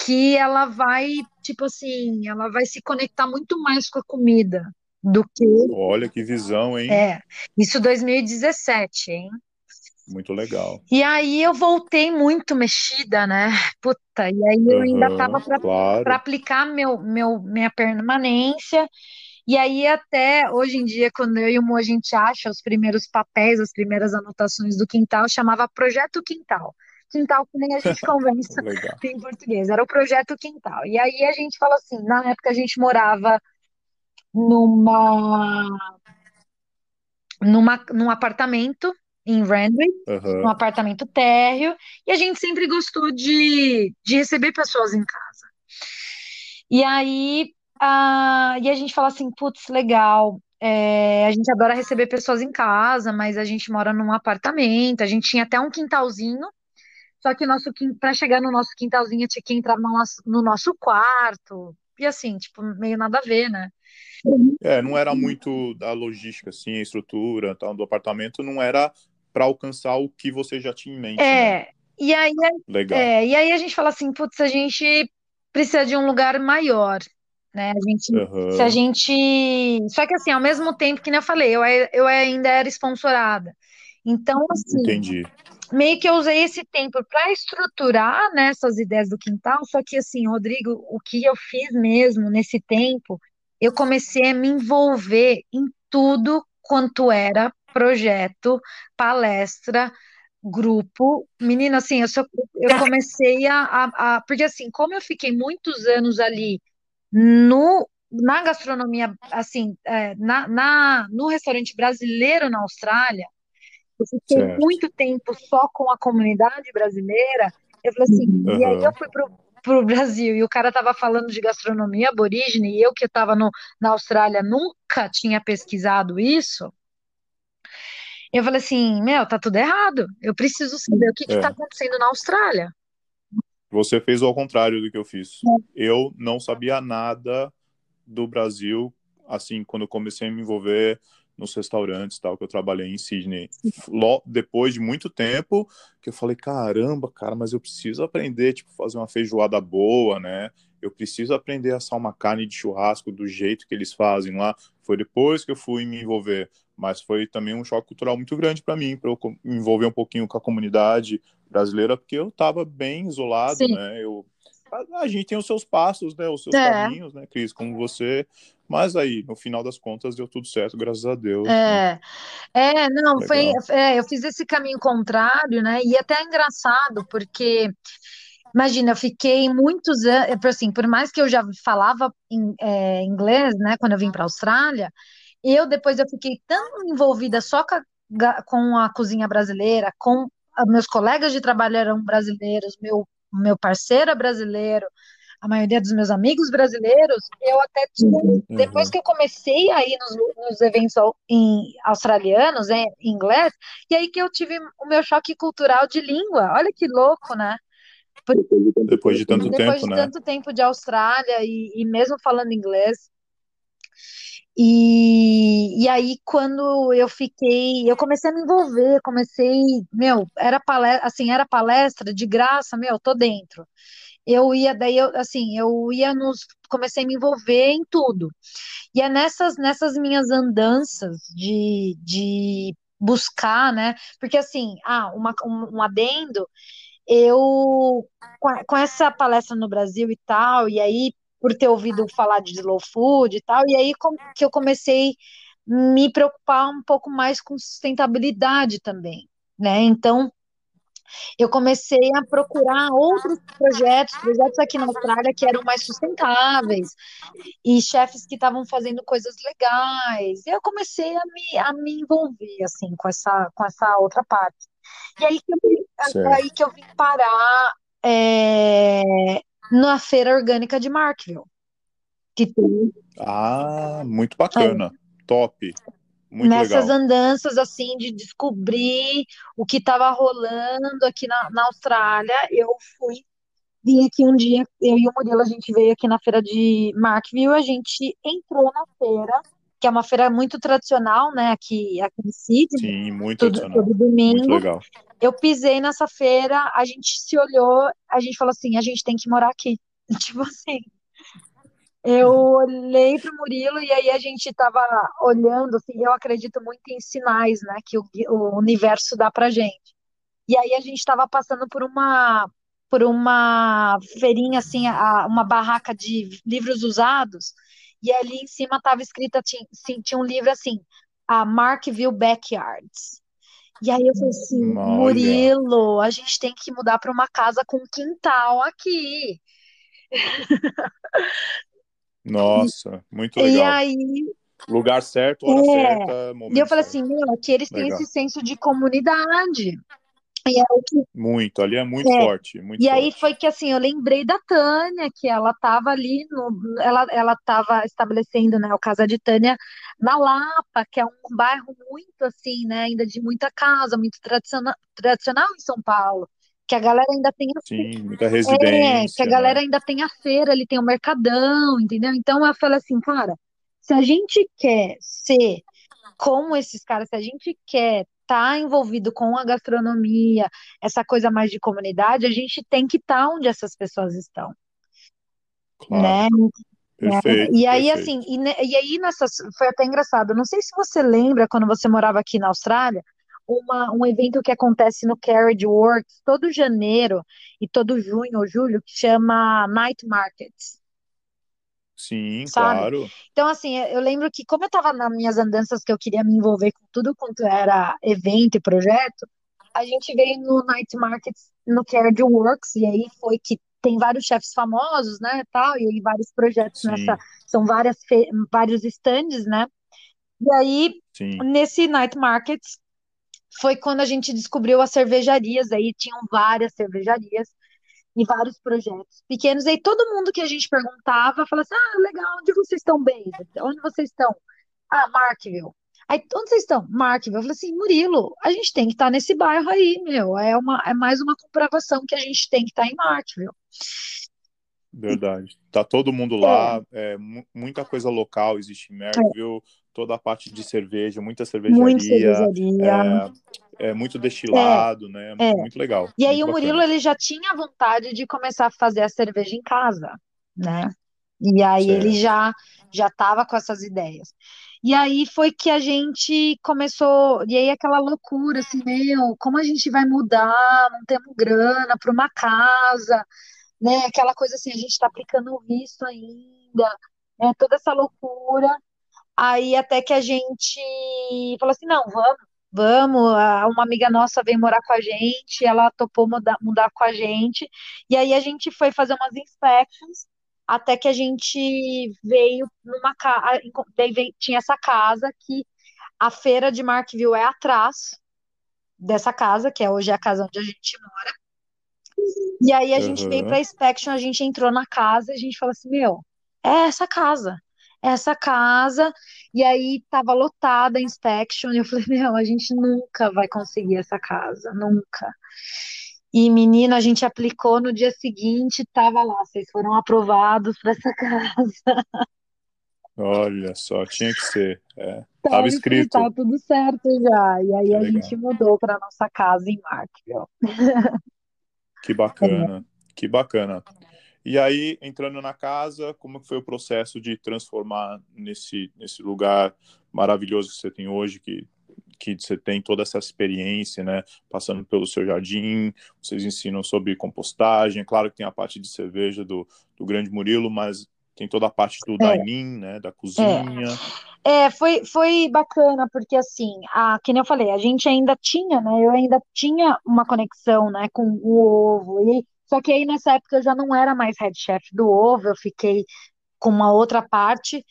que ela vai, tipo assim, ela vai se conectar muito mais com a comida do que. Olha que visão, hein? É, isso 2017, hein? Muito legal. E aí eu voltei muito mexida, né? Puta, e aí eu ainda Aham, tava para claro. aplicar meu, meu, minha permanência. E aí, até hoje em dia, quando eu e o Mo a gente acha os primeiros papéis, as primeiras anotações do quintal, chamava Projeto Quintal. Quintal que nem a gente (laughs) conversa em português, era o Projeto Quintal. E aí a gente fala assim, na época a gente morava numa, numa, num apartamento em Randwick, Aham. um apartamento térreo, e a gente sempre gostou de, de receber pessoas em casa. E aí, ah, e a gente fala assim, putz, legal, é, a gente adora receber pessoas em casa, mas a gente mora num apartamento, a gente tinha até um quintalzinho, só que nosso para chegar no nosso quintalzinho tinha que entrar no nosso, no nosso quarto, e assim, tipo, meio nada a ver, né? É, não era muito da logística, assim, a estrutura tal, do apartamento, não era para alcançar o que você já tinha em mente, né? É, e aí, Legal. é, e aí a gente fala assim, putz, a gente precisa de um lugar maior, né? A gente, se a gente, só que assim, ao mesmo tempo que nem eu falei, eu, eu ainda era sponsorada. Então, assim, Entendi. meio que eu usei esse tempo para estruturar, né, essas ideias do quintal, só que assim, Rodrigo, o que eu fiz mesmo nesse tempo, eu comecei a me envolver em tudo quanto era projeto, palestra, grupo. Menina, assim, eu, só, eu comecei a, a, a. Porque assim, como eu fiquei muitos anos ali no, na gastronomia, assim, é, na, na, no restaurante brasileiro na Austrália, eu fiquei Certo. muito tempo só com a comunidade brasileira. Eu falei assim, e aí eu fui pro, pro Brasil e o cara tava falando de gastronomia aborígene e eu que estava na Austrália nunca tinha pesquisado isso. Eu falei assim, meu, tá tudo errado. Eu preciso saber o que tá É. acontecendo na Austrália. Você fez ao contrário do que eu fiz. É. Eu não sabia nada do Brasil, assim, quando eu comecei a me envolver nos restaurantes tal, que eu trabalhei em Sydney. Depois de muito tempo, que eu falei, caramba, cara, mas eu preciso aprender, tipo, fazer uma feijoada boa, né? Eu preciso aprender a assar uma carne de churrasco do jeito que eles fazem lá. Foi depois que eu fui me envolver, mas foi também um choque cultural muito grande para mim, para eu me envolver um pouquinho com a comunidade brasileira, porque eu estava bem isolado, Sim. né? Eu a, a, gente tem os seus passos, né? Os seus é. caminhos, né, Cris? Como você. Mas aí, no final das contas, deu tudo certo, graças a Deus. É, né? é não, Legal. foi. É, eu fiz esse caminho contrário, né? E até é engraçado, porque. Imagina, eu fiquei muitos anos, assim, por mais que eu já falava em, é, inglês, né, quando eu vim para a Austrália, eu depois eu fiquei tão envolvida só com a, com a cozinha brasileira, com meus colegas de trabalho eram brasileiros, meu, meu parceiro é brasileiro, a maioria dos meus amigos brasileiros, eu até uhum. depois que eu comecei a ir nos, nos eventos em australianos, em, em inglês, e aí que eu tive o meu choque cultural de língua. Olha que louco, né? Depois de tanto depois tempo, de né? tanto tempo de Austrália e, e mesmo falando inglês, e, e aí, quando eu fiquei, eu comecei a me envolver, comecei, meu, era palestra, assim, era palestra de graça, meu, tô dentro. Eu ia, daí eu, assim, eu ia nos, comecei a me envolver em tudo. E é nessas, nessas minhas andanças de, de buscar, né, porque assim, ah, uma, um, um adendo, eu, com, essa palestra no Brasil e tal, e aí por ter ouvido falar de slow food e tal, e aí que eu comecei me preocupar um pouco mais com sustentabilidade também, né? Então, eu comecei a procurar outros projetos, projetos aqui na Austrália que eram mais sustentáveis, e chefes que estavam fazendo coisas legais. E eu comecei a me, a me envolver, assim, com essa, com essa outra parte. E aí que eu, aí que eu vim parar é, na feira orgânica de Markville. Que tem... Ah, muito bacana. É. Top. Muito Nessas legal. andanças, assim, de descobrir o que estava rolando aqui na, na Austrália, eu fui vim aqui um dia, eu e o Murilo, a gente veio aqui na feira de Markville, a gente entrou na feira, que é uma feira muito tradicional, né, aqui, aqui em Sydney. Sim, muito todo, tradicional. Todo domingo. Muito legal. Eu pisei nessa feira, a gente se olhou, a gente falou assim, a gente tem que morar aqui. (laughs) Tipo assim. Eu olhei para o Murilo e aí a gente estava olhando, assim, eu acredito muito em sinais, né, que o, o universo dá para gente. E aí a gente estava passando por uma por uma feirinha assim, a, uma barraca de livros usados, e ali em cima estava escrita tinha, tinha um livro assim, a Markville Backyards. E aí eu falei assim, Olha. Murilo, a gente tem que mudar para uma casa com quintal aqui. (laughs) Nossa, muito legal. E aí. Lugar certo, hora é, certa, momento E eu falei certo. assim, meu, aqui eles legal. têm esse senso de comunidade. E é que... Muito, ali é muito é. forte. Muito e forte. aí foi que assim, eu lembrei da Tânia, que ela estava ali, no, ela estava estabelecendo né, o Casa de Tânia na Lapa, que é um bairro muito assim, né, ainda de muita casa, muito tradicional, tradicional em São Paulo. Que a galera ainda tem a Sim, muita residência. É, que a galera né? ainda tem a feira, ali tem o mercadão, entendeu? Então eu falei assim, cara, se a gente quer ser como esses caras, se a gente quer está envolvido com a gastronomia, essa coisa mais de comunidade, a gente tem que estar tá onde essas pessoas estão. Claro. Né? Perfeito, e aí, perfeito. assim, e, e, aí nessas, foi até engraçado. Não sei se você lembra quando você morava aqui na Austrália, uma, um evento que acontece no Carriage Works todo janeiro e todo junho ou julho, que chama Night Markets. Sim, sabe? claro. Então, assim, eu lembro que, como eu estava nas minhas andanças que eu queria me envolver com tudo quanto era evento e projeto, a gente veio no Night Markets, no Carriage Works, e aí foi que tem vários chefes famosos, né, tal, e aí vários projetos Sim. nessa, são várias vários stands, né, e aí, Sim. nesse Night Markets, foi quando a gente descobriu as cervejarias, aí tinham várias cervejarias, e vários projetos pequenos. E aí todo mundo que a gente perguntava falava assim: ah, legal, onde vocês estão bem? Onde vocês estão? Ah, Markville. Aí, onde vocês estão? Markville. Eu falei assim, Murilo, a gente tem que estar tá nesse bairro aí, meu. É, uma, é mais uma comprovação que a gente tem que estar tá em Markville. Verdade. Tá todo mundo lá, é. É, muita coisa local existe em Merckville, é. Toda a parte de cerveja, muita cervejaria. Muita cervejaria. É, é, muito destilado, né? É. Muito legal. E aí o Murilo, ele já tinha vontade de começar a fazer a cerveja em casa, né? E aí certo. ele já já tava com essas ideias. E aí foi que a gente começou, e aí aquela loucura, assim, meu, como a gente vai mudar, não temos grana para uma casa, né? Aquela coisa assim, a gente está aplicando o visto ainda, né? Toda essa loucura. Aí até que a gente falou assim, não, vamos, vamos. Uma amiga nossa veio morar com a gente, ela topou mudar, mudar com a gente. E aí a gente foi fazer umas inspections, até que a gente veio numa casa, tinha essa casa que a feira de Markville é atrás dessa casa, que é hoje a casa onde a gente mora. E aí a uhum. gente veio pra inspection, a gente entrou na casa e a gente falou assim, meu, é essa casa essa casa, e aí tava lotada a inspection, e eu falei, meu, a gente nunca vai conseguir essa casa, nunca. E menino, a gente aplicou no dia seguinte, tava lá, vocês foram aprovados para essa (laughs) casa. Olha só, tinha que ser. É, tava, tava escrito. Tava tudo certo já. E aí que a legal. gente mudou para nossa casa em Markville. Que bacana, é. que bacana. E aí, entrando na casa, como foi o processo de transformar nesse, nesse lugar maravilhoso que você tem hoje, que, que você tem toda essa experiência, né? Passando pelo seu jardim, vocês ensinam sobre compostagem, é claro que tem a parte de cerveja do, do Grande Murilo, mas tem toda a parte do é. dining, né? Da cozinha. É. é, foi, foi bacana, porque assim, a, que nem eu falei, a gente ainda tinha, né? Eu ainda tinha uma conexão, né, com o ovo. E só que aí nessa época eu já não era mais head chef do ovo, eu fiquei com uma outra parte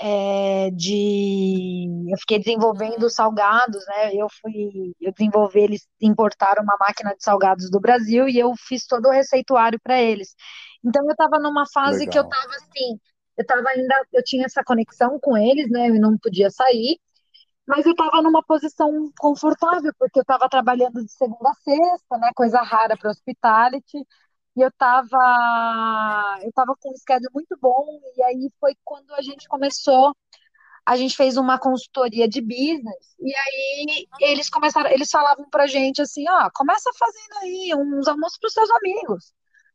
é, de. Eu fiquei desenvolvendo salgados, né? Eu fui. Eu desenvolvi, eles importaram uma máquina de salgados do Brasil e eu fiz todo o receituário para eles. Então eu estava numa fase Legal. que eu estava assim. Eu tava ainda, eu tinha essa conexão com eles, né? Eu não podia sair, mas eu estava numa posição confortável, porque eu estava trabalhando de segunda a sexta, né? Coisa rara para hospitality. E eu estava eu tava com um schedule muito bom, e aí foi quando a gente começou, a gente fez uma consultoria de business, e aí eles começaram, eles falavam pra gente assim, ó, começa fazendo aí uns almoços para seus amigos.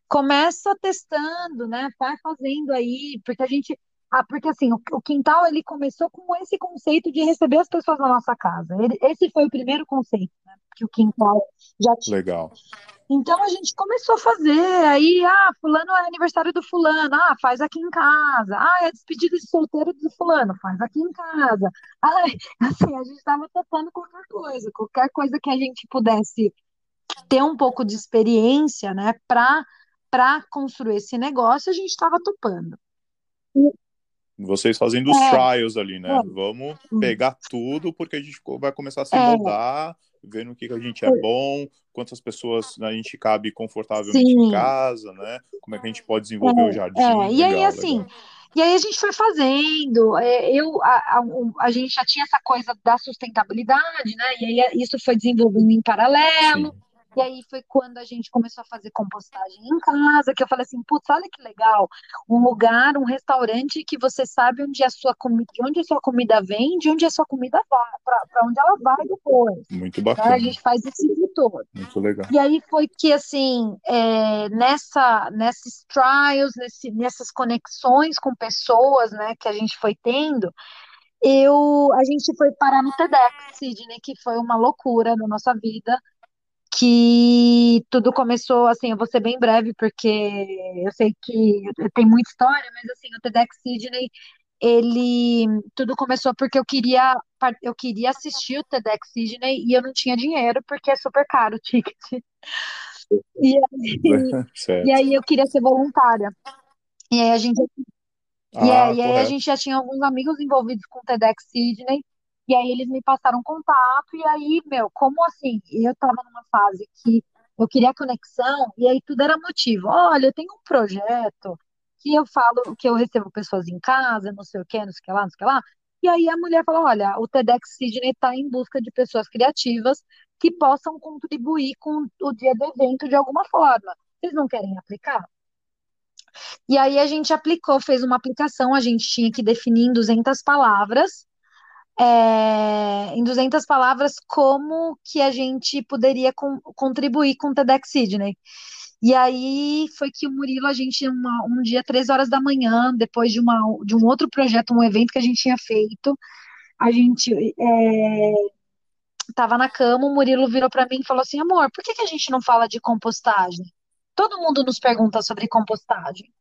Começa testando, né? Vai fazendo aí, porque a gente ah, porque assim, o, o, quintal ele começou com esse conceito de receber as pessoas na nossa casa. Ele, esse foi o primeiro conceito, né? Que o quintal já tinha. Legal. Então a gente começou a fazer, aí, ah, fulano é aniversário do fulano, ah, faz aqui em casa. Ah, é despedida de solteiro do fulano, faz aqui em casa. Ai, (laughs) assim, a gente estava topando qualquer coisa, qualquer coisa que a gente pudesse ter um pouco de experiência, né, para para construir esse negócio, a gente estava topando. Vocês fazendo os é, trials ali, né? É. Vamos pegar tudo, porque a gente vai começar a se é. moldar, vendo o que, que a gente é bom, quantas pessoas a gente cabe confortavelmente Sim. em casa, né? Como é que a gente pode desenvolver é, o jardim. É. E aí, assim, legal. e aí a gente foi fazendo, é, eu, a, a, a, gente já tinha essa coisa da sustentabilidade, né? E aí isso foi desenvolvendo em paralelo. Sim. E aí foi quando a gente começou a fazer compostagem em casa, que eu falei assim, putz, olha que legal, um lugar, um restaurante que você sabe onde a sua comida, de onde a sua comida vem, de onde a sua comida vai, para onde ela vai depois. Muito bacana. Né? A gente faz esse todo. Muito legal. E aí foi que assim, é, nessa, nesses trials, nesse, nessas conexões com pessoas, né, que a gente foi tendo, eu, a gente foi parar no TEDx, Sidney, que foi uma loucura na nossa vida que tudo começou, assim, eu vou ser bem breve, porque eu sei que tem muita história, mas assim, o TEDx Sydney, ele, tudo começou porque eu queria, eu queria assistir o TEDx Sydney e eu não tinha dinheiro, porque é super caro o ticket. (laughs) E (laughs) aí, e aí eu queria ser voluntária. E aí a gente, ah, e aí, a gente já tinha alguns amigos envolvidos com o TEDx Sydney, e aí eles me passaram contato, e aí, meu, como assim? Eu tava numa fase que eu queria conexão, e aí tudo era motivo. Olha, eu tenho um projeto que eu falo que eu recebo pessoas em casa, não sei o que, não sei o que lá, não sei o que lá. E aí a mulher falou: olha, o TEDx Sydney está em busca de pessoas criativas que possam contribuir com o dia do evento de alguma forma. Vocês não querem aplicar? E aí a gente aplicou, fez uma aplicação, a gente tinha que definir em 200 palavras é, em 200 palavras, como que a gente poderia com, contribuir com o TEDx Sydney. E aí foi que o Murilo, a gente, uma, um dia, três horas da manhã, depois de, uma, de um outro projeto, um evento que a gente tinha feito, a gente é, tava na cama, o Murilo virou para mim e falou assim, amor, por que, que a gente não fala de compostagem? todo mundo nos pergunta sobre compostagem.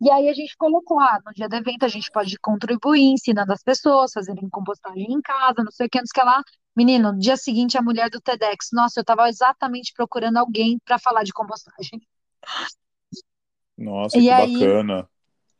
E aí a gente colocou, ah, no dia do evento a gente pode contribuir, ensinando as pessoas fazerem compostagem em casa, não sei o que, antes que lá. Menino, no dia seguinte a mulher do TEDx, nossa, eu estava exatamente procurando alguém para falar de compostagem. Nossa, e que aí, bacana.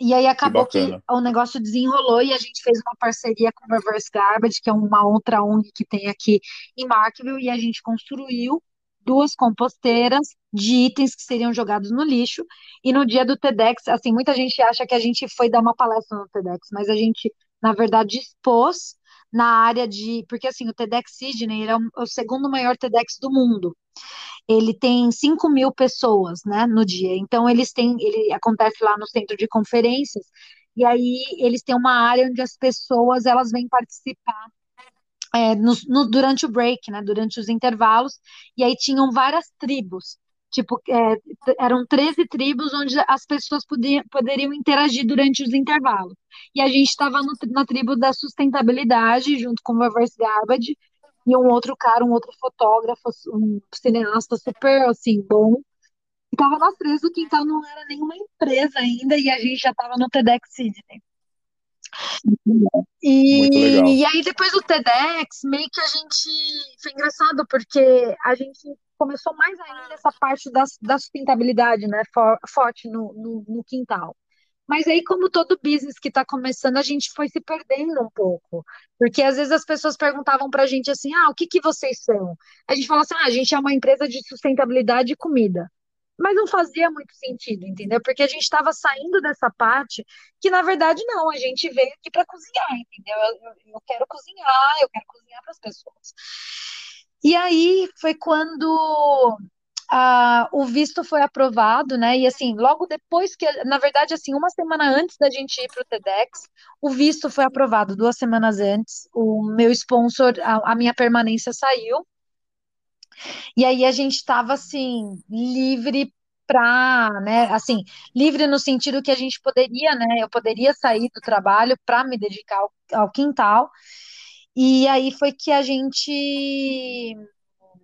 E aí acabou que, que, o negócio desenrolou e a gente fez uma parceria com o Reverse Garbage, que é uma outra ONG que tem aqui em Markville, e a gente construiu duas composteiras de itens que seriam jogados no lixo. E no dia do TEDx, assim, muita gente acha que a gente foi dar uma palestra no TEDx, mas a gente, na verdade, expôs na área de. Porque, assim, o TEDx Sydney é o segundo maior TEDx do mundo. Ele tem 5 mil pessoas, né, no dia. Então, eles têm. Ele acontece lá no centro de conferências. E aí, eles têm uma área onde as pessoas elas vêm participar é, no, no, durante o break, né, durante os intervalos, e aí tinham várias tribos, tipo, é, eram 13 tribos onde as pessoas podiam, poderiam interagir durante os intervalos. E a gente estava na tribo da sustentabilidade, junto com o Reverse Garbage, e um outro cara, um outro fotógrafo, um cineasta super, assim, bom, estava nós três, o quintal não era nenhuma empresa ainda, e a gente já estava no TEDx Sydney. E, e aí, depois do TEDx, meio que a gente. Foi engraçado, porque a gente começou mais ainda essa parte da, da sustentabilidade, né? For, forte no, no, no, quintal. Mas aí, como todo business que está começando, a gente foi se perdendo um pouco. Porque às vezes as pessoas perguntavam para a gente assim: ah, o que, que vocês são? A gente falava assim: ah, a gente é uma empresa de sustentabilidade e comida mas não fazia muito sentido, entendeu? Porque a gente estava saindo dessa parte que, na verdade, não, a gente veio aqui para cozinhar, entendeu? Eu, eu, quero cozinhar, eu quero cozinhar para as pessoas. E aí foi quando uh, o visto foi aprovado, né? E assim, logo depois que, na verdade, assim, uma semana antes da gente ir para o TEDx, o visto foi aprovado, duas semanas antes. O meu sponsor, a, a minha permanência saiu. E aí a gente estava assim, livre para, né, assim, livre no sentido que a gente poderia, né, eu poderia sair do trabalho para me dedicar ao, ao quintal. E aí foi que a gente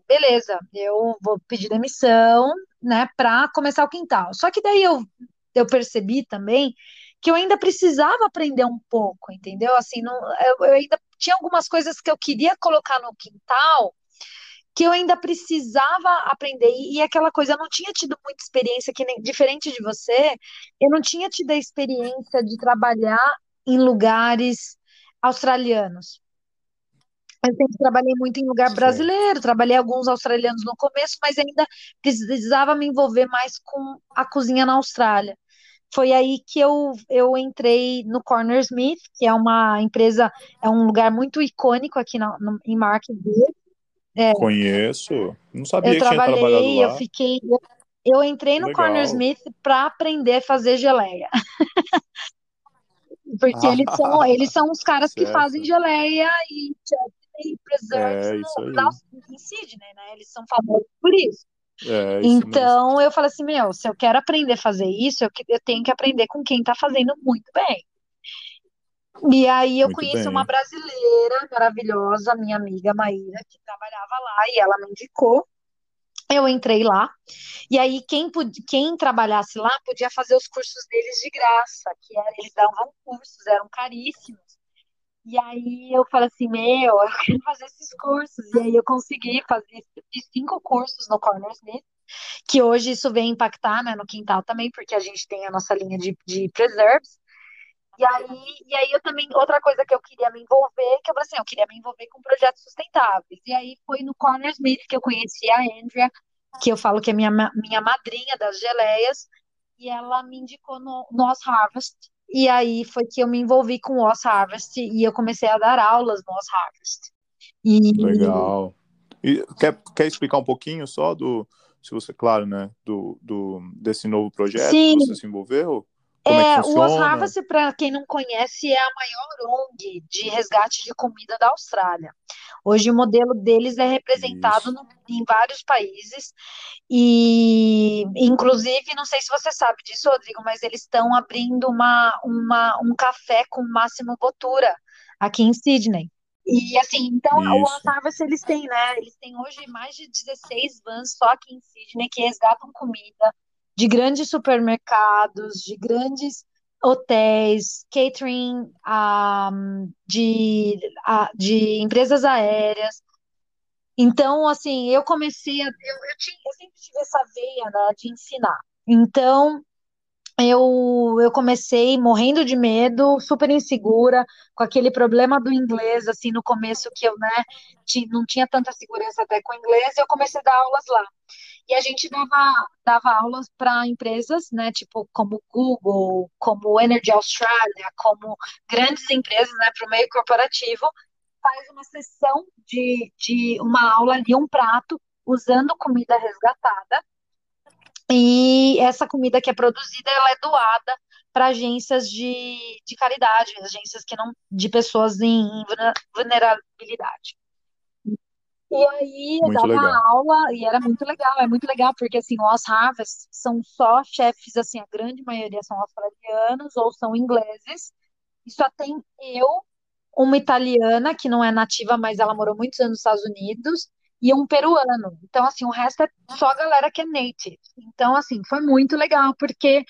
beleza, eu vou pedir demissão, né, para começar o quintal. Só que daí eu, eu percebi também que eu ainda precisava aprender um pouco, entendeu? Assim, não, eu, eu ainda tinha algumas coisas que eu queria colocar no quintal que eu ainda precisava aprender. E, aquela coisa, eu não tinha tido muita experiência, que nem, diferente de você, eu não tinha tido a experiência de trabalhar em lugares australianos. Eu sempre trabalhei muito em lugar brasileiro, trabalhei alguns australianos no começo, mas ainda precisava me envolver mais com a cozinha na Austrália. Foi aí que eu, eu entrei no Corner Smith, que é uma empresa, é um lugar muito icônico aqui no, no, em Markville. É. Conheço. Não sabia eu que tinha trabalhado lá. Eu fiquei. Eu, eu entrei no Legal. Corner Smith para aprender a fazer geleia. (laughs) Porque ah, eles, são, eles são os caras certo. que fazem geleia e chutney preserves é, no, em Sydney, né? Eles são famosos por isso. É, isso então mesmo. eu falei assim, meu, se eu quero aprender a fazer isso, eu, eu tenho que aprender com quem está fazendo muito bem. E aí eu Muito conheci bem. uma brasileira maravilhosa, minha amiga Maíra, que trabalhava lá e ela me indicou. Eu entrei lá, e aí quem, quem trabalhasse lá podia fazer os cursos deles de graça, que era, eles davam cursos, eram caríssimos. E aí eu falei assim, meu, eu (laughs) quero fazer esses cursos. E aí eu consegui fazer cinco cursos no Corner Smith, que hoje isso vem impactar né, no quintal também, porque a gente tem a nossa linha de, de preserves. E aí, e aí eu também, outra coisa que eu queria me envolver, que eu falei assim, eu queria me envolver com projetos sustentáveis. E aí foi no Corner Smith que eu conheci a Andrea, que eu falo que é minha, minha madrinha das geleias, e ela me indicou no, no Harvest. E aí foi que eu me envolvi com o Oz Harvest e eu comecei a dar aulas no Oz Harvest. E... Legal. E quer, quer explicar um pouquinho só do, se você, claro, né, do, do desse novo projeto Sim. que você se envolveu? Como é, é o Oz Harvest, para quem não conhece, é a maior ONG de resgate de comida da Austrália. Hoje o modelo deles é representado no, em vários países e, inclusive, não sei se você sabe disso, Rodrigo, mas eles estão abrindo uma, uma, um café com Máximo Botura aqui em Sydney. E assim, então Isso. o Oz Harvest eles têm, né? Eles têm hoje mais de 16 vans só aqui em Sydney que resgatam comida de grandes supermercados, de grandes hotéis, catering, um, de, de empresas aéreas. Então, assim, eu comecei a. Eu, eu, tinha, eu sempre tive essa veia, né, de ensinar. Então, eu, eu comecei morrendo de medo, super insegura, com aquele problema do inglês, assim, no começo que eu, né, não tinha tanta segurança até com o inglês, eu comecei a dar aulas lá. E a gente dava, dava aulas para empresas, né, tipo como Google, como Energy Australia, como grandes empresas, né, para o meio corporativo, faz uma sessão de, de uma aula ali, um prato, usando comida resgatada, e essa comida que é produzida, ela é doada para agências de, de caridade, agências que não de pessoas em, em vulnerabilidade. E aí eu muito dava legal. aula e era muito legal, é muito legal, porque assim, os Harvest são só chefes, assim, a grande maioria são australianos ou são ingleses, e só tem eu, uma italiana, que não é nativa, mas ela morou muitos anos nos Estados Unidos, e um peruano. Então, assim, o resto é só a galera que é native. Então, assim, foi muito legal, porque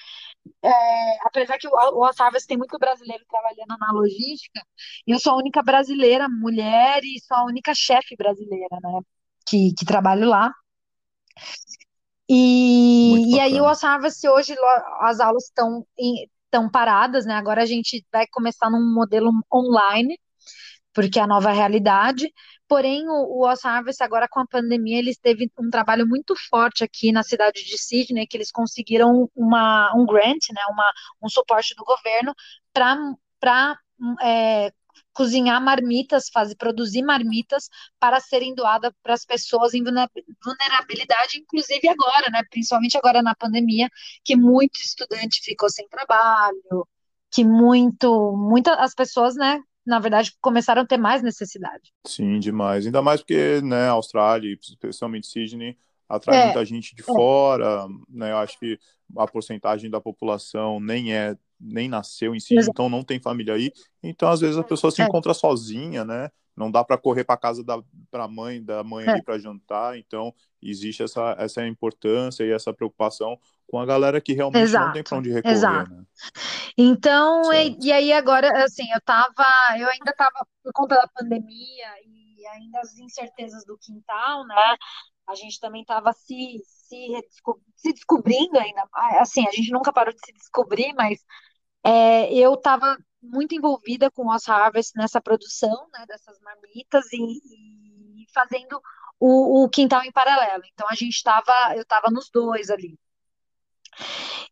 é, apesar que o, o Harvest tem muito brasileiro trabalhando na logística, eu sou a única brasileira, mulher, e sou a única chefe brasileira, né, que, que trabalho lá. E, e aí o Harvest hoje as aulas estão estão paradas, né? Agora a gente vai começar num modelo online, porque é a nova realidade. Porém, o, o Os Harvest, agora com a pandemia, eles teve um trabalho muito forte aqui na cidade de Sydney, que eles conseguiram uma, um grant, né, uma, um suporte do governo para é, cozinhar marmitas, fazer, produzir marmitas para serem doadas para as pessoas em vulnerabilidade, inclusive agora, né, principalmente agora na pandemia, que muito estudante ficou sem trabalho, que muito, muitas as pessoas, né, na verdade, começaram a ter mais necessidade. Sim, demais. Ainda mais porque, né, Austrália, especialmente Sydney, atrai é, muita gente de é. fora, né? Eu acho que a porcentagem da população nem é nem nasceu em Sydney, então não tem família aí. Então, às vezes a pessoa se é. encontra sozinha, né? Não dá para correr para casa da pra mãe da mãe é. ali para jantar, então existe essa essa importância e essa preocupação com a galera que realmente exato, não tem para onde recorrer, exato. né? Então, e, e, aí agora, assim, eu tava, eu ainda tava, por conta da pandemia e ainda as incertezas do quintal, né? A gente também tava se, se, se descobrindo ainda, assim, a gente nunca parou de se descobrir, mas é, eu tava muito envolvida com as Harvest nessa produção, né, dessas marmitas e, e fazendo o, o, quintal em paralelo. Então a gente estava, eu estava nos dois ali.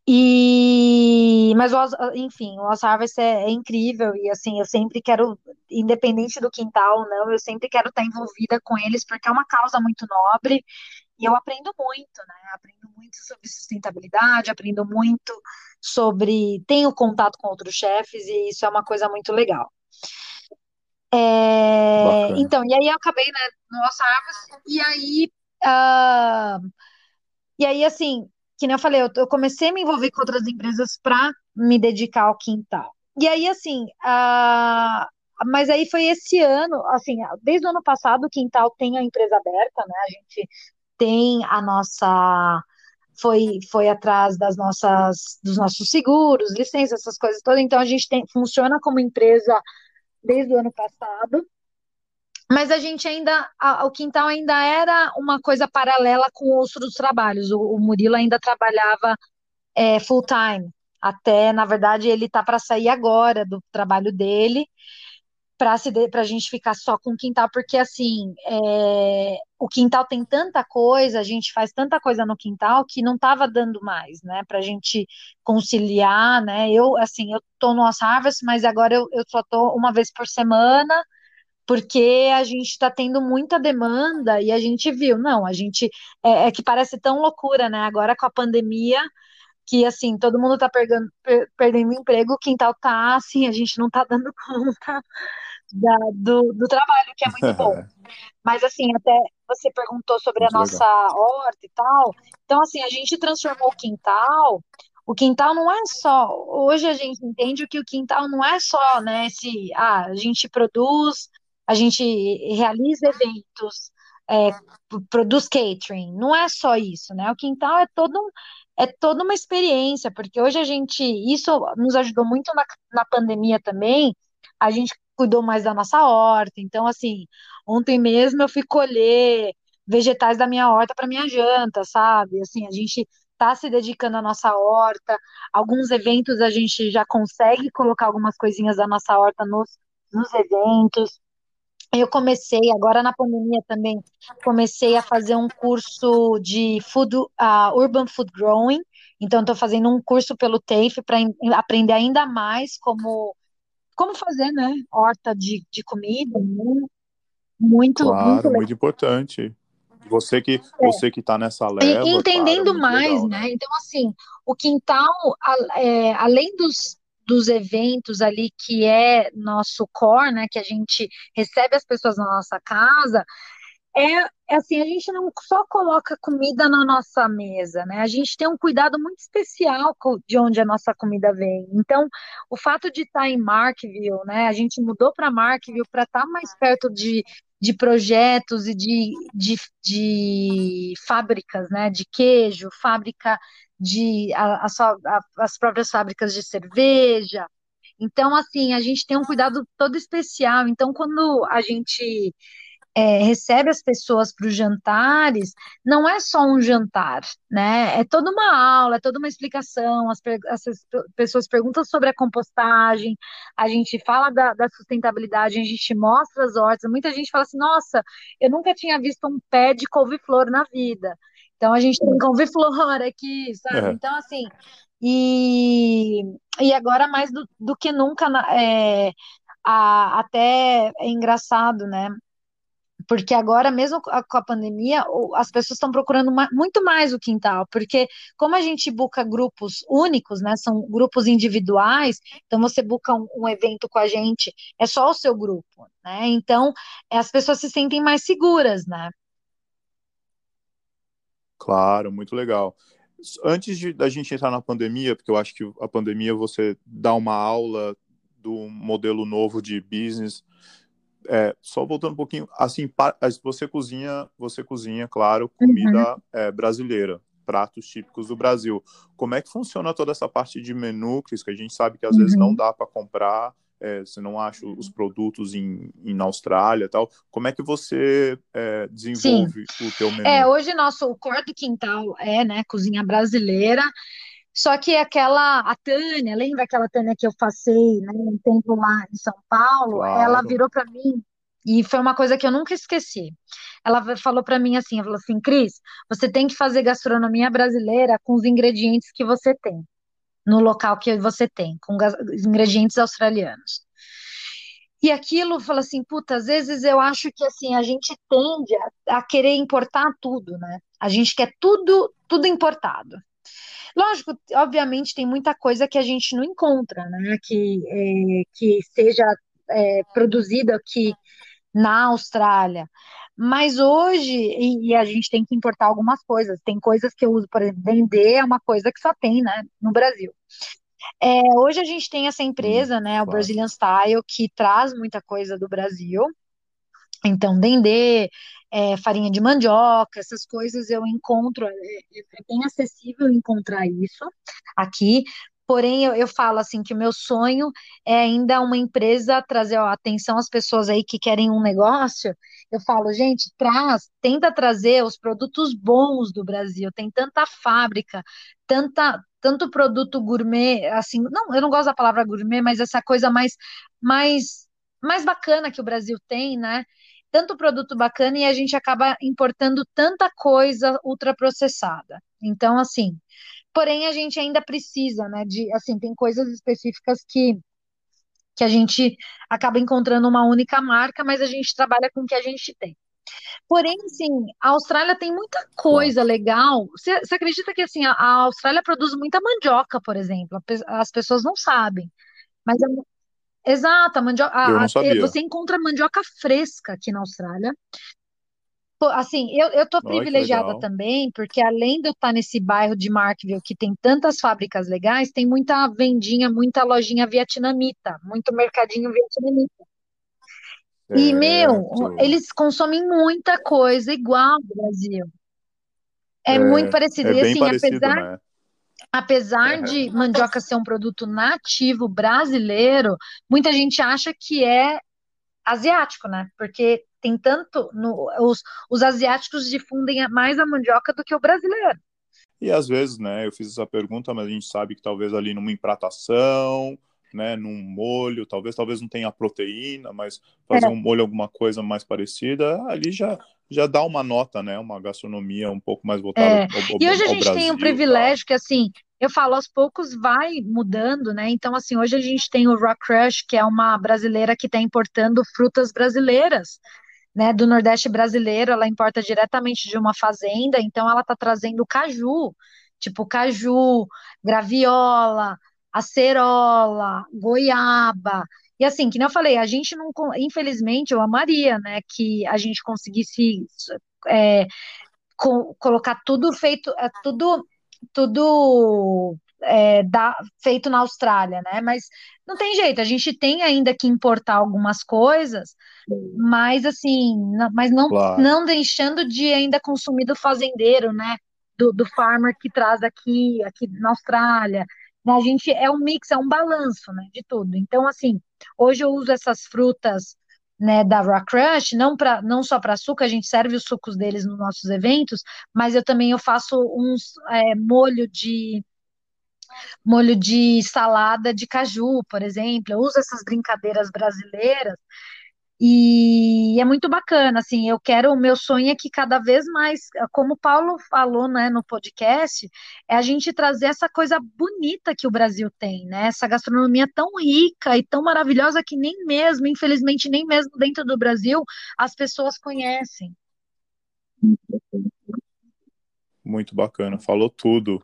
E, mas, enfim, o Os Harvest é, é, incrível e, assim, eu sempre quero, independente do quintal não, eu sempre quero estar envolvida com eles porque é uma causa muito nobre e eu aprendo muito, né? Aprendo muito sobre sustentabilidade, aprendo muito sobre, tenho contato com outros chefes e isso é uma coisa muito legal. É, então, e aí eu acabei, né, no Os Harvest e aí, uh, e aí, assim, que nem eu falei, eu, eu comecei a me envolver com outras empresas para me dedicar ao quintal. E aí, assim, a, mas aí foi esse ano, assim, desde o ano passado o Quintal tem a empresa aberta, né? A gente tem a nossa foi foi atrás das nossas dos nossos seguros, licenças, essas coisas todas. Então a gente tem funciona como empresa desde o ano passado. Mas a gente ainda, a, o quintal ainda era uma coisa paralela com outros trabalhos. O, o Murilo ainda trabalhava é, full time, até, na verdade, ele tá para sair agora do trabalho dele, para a gente ficar só com o quintal, porque assim, é, o quintal tem tanta coisa, a gente faz tanta coisa no quintal que não estava dando mais, né, para a gente conciliar, né, eu, assim, eu tô no Harvest, mas agora eu, eu só tô uma vez por semana, porque a gente está tendo muita demanda e a gente viu, não, a gente é, é, que parece tão loucura, né? Agora com a pandemia, que assim, todo mundo está perdendo, per, perdendo emprego, o quintal tá assim, a gente não está dando (laughs) conta da, do, do trabalho, que é muito bom. (laughs) Mas assim, até você perguntou sobre muito a nossa legal. horta e tal. Então, assim, a gente transformou o quintal o quintal não é só. Hoje a gente entende que o quintal não é só, né? Esse, ah, a gente produz a gente realiza eventos, é, produz catering, não é só isso, né? O quintal é todo um, é toda uma experiência, porque hoje a gente, isso nos ajudou muito na, na pandemia também, a gente cuidou mais da nossa horta, então assim, ontem mesmo eu fui colher vegetais da minha horta para minha janta, sabe? Assim, a gente está se dedicando à nossa horta, alguns eventos a gente já consegue colocar algumas coisinhas da nossa horta nos, nos eventos, eu comecei, agora na pandemia também, comecei a fazer um curso de food, uh, Urban Food Growing. Então, estou fazendo um curso pelo TAFE para aprender ainda mais como, como fazer, né? Horta de, de comida. Né? Muito, claro, muito, muito importante. Você que é. você que está nessa leva, entendendo claro, mais, legal, né? Então assim, o quintal, é, além dos dos eventos ali que é nosso core, né, que a gente recebe as pessoas na nossa casa, é, é assim, a gente não só coloca comida na nossa mesa, né? A gente tem um cuidado muito especial de onde a nossa comida vem. Então, o fato de estar em Markville, né? A gente mudou para Markville para estar mais perto de, de projetos e de, de, de fábricas, né? De queijo, fábrica de a, a, as próprias fábricas de cerveja. Então, assim, a gente tem um cuidado todo especial. Então, quando a gente é, recebe as pessoas para os jantares, não é só um jantar, né? É toda uma aula, é toda uma explicação. As, as pessoas perguntam sobre a compostagem, a gente fala da, da, sustentabilidade, a gente mostra as hortas. Muita gente fala assim: nossa, eu nunca tinha visto um pé de couve-flor na vida. Então a gente tem couve-flor aqui, sabe? É. Então, assim, e, e agora mais do, do que nunca, é, a, até é engraçado, né? Porque agora, mesmo com a pandemia, as pessoas estão procurando muito mais o quintal, porque como a gente busca grupos únicos, né? São grupos individuais, então você busca um, um evento com a gente, é só o seu grupo, né? Então as pessoas se sentem mais seguras, né? Claro, muito legal. Antes de, da gente entrar na pandemia, porque eu acho que a pandemia você dá uma aula do modelo novo de business. É, só voltando um pouquinho, assim, você cozinha, você cozinha, claro, comida uhum. é, brasileira, pratos típicos do Brasil. Como é que funciona toda essa parte de menu, que a gente sabe que às uhum. vezes não uhum. dá para comprar é, você não acha os produtos em, em Austrália tal. Como é que você é, desenvolve Sim. o teu menu? É, hoje nosso o core do quintal é, né, cozinha brasileira. Só que aquela, a Tânia, lembra aquela Tânia que eu passei, né, um tempo lá em São Paulo? Claro. Ela virou para mim e foi uma coisa que eu nunca esqueci. Ela falou para mim assim, ela falou assim, Cris, você tem que fazer gastronomia brasileira com os ingredientes que você tem no local que você tem, com ingredientes australianos. E aquilo fala assim, puta, às vezes eu acho que assim a gente tende a, a, querer importar tudo, né? A gente quer tudo, tudo importado. Lógico, obviamente tem muita coisa que a gente não encontra, né? Que, é, que seja é, produzida aqui na Austrália. Mas hoje, e, e, a gente tem que importar algumas coisas. Tem coisas que eu uso, por exemplo, vender é uma coisa que só tem, né, no Brasil. É, hoje a gente tem essa empresa, hum, né, o Brazilian Style, que traz muita coisa do Brasil. Então, dendê, é, farinha de mandioca, essas coisas eu encontro, é, é, é bem acessível encontrar isso aqui. Porém, eu, eu, falo assim que o meu sonho é ainda uma empresa trazer ó, atenção às pessoas aí que querem um negócio. Eu falo, gente, traz, tenta trazer os produtos bons do Brasil. Tem tanta fábrica, tanta, tanto produto gourmet, assim, não, eu não gosto da palavra gourmet, mas essa coisa mais, mais, mais bacana que o Brasil tem, né? Tanto produto bacana e a gente acaba importando tanta coisa ultraprocessada. Então, assim, porém a gente ainda precisa, né, de, assim, tem coisas específicas que que a gente acaba encontrando uma única marca, mas a gente trabalha com o que a gente tem. Porém, assim, a Austrália tem muita coisa legal. Você, você acredita que assim a, a, Austrália produz muita mandioca, por exemplo? As pessoas não sabem. Mas é, exato, a mandioca. Eu não sabia. Você encontra mandioca fresca aqui na Austrália assim, eu, eu tô privilegiada também, porque além de eu estar nesse bairro de Markville, que tem tantas fábricas legais, tem muita vendinha, muita lojinha vietnamita, muito mercadinho vietnamita. E, meu, eles consomem muita coisa igual ao Brasil. É, é muito parecido. É e assim, parecido, apesar, né? apesar de mandioca ser um produto nativo brasileiro, muita gente acha que é asiático, né? Porque tem tanto. No, os, os asiáticos difundem mais a mandioca do que o brasileiro. E às vezes, né, eu fiz essa pergunta, mas a gente sabe que talvez ali numa empratação, né, num molho, talvez talvez não tenha proteína, mas fazer é. um molho alguma coisa mais parecida, ali já já dá uma nota, né, uma gastronomia um pouco mais voltada é. ao, ao, E hoje a gente Brasil, tem um privilégio tá? que assim, eu falo aos poucos vai mudando, né? Então assim, hoje a gente tem o Rock Crush, que é uma brasileira que está importando frutas brasileiras. Né, do Nordeste brasileiro, ela importa diretamente de uma fazenda, então ela está trazendo caju, tipo caju, graviola, acerola, goiaba. E assim, que nem eu falei, a gente não, infelizmente, eu amaria, né, que a gente conseguisse é, co colocar tudo feito, é, tudo, tudo é, da, feito na Austrália, né? Mas não tem jeito, a gente tem ainda que importar algumas coisas, mas assim, não, mas não, claro. não deixando de ainda consumir do fazendeiro, né? Do, do farmer que traz aqui, aqui na Austrália. Né? A gente é um mix, é um balanço, né, de tudo. Então, assim, hoje eu uso essas frutas, né, da Rock Crush, não para não só para açúcar, a gente serve os sucos deles nos nossos eventos, mas eu também eu faço uns é, molho de molho de salada de caju, por exemplo. Eu uso essas brincadeiras brasileiras e é muito bacana, assim, eu quero, o meu sonho é que cada vez mais, como o Paulo falou, né, no podcast, é a gente trazer essa coisa bonita que o Brasil tem, né, essa gastronomia tão rica e tão maravilhosa que nem mesmo, infelizmente, nem mesmo dentro do Brasil, as pessoas conhecem. Muito bacana, falou tudo.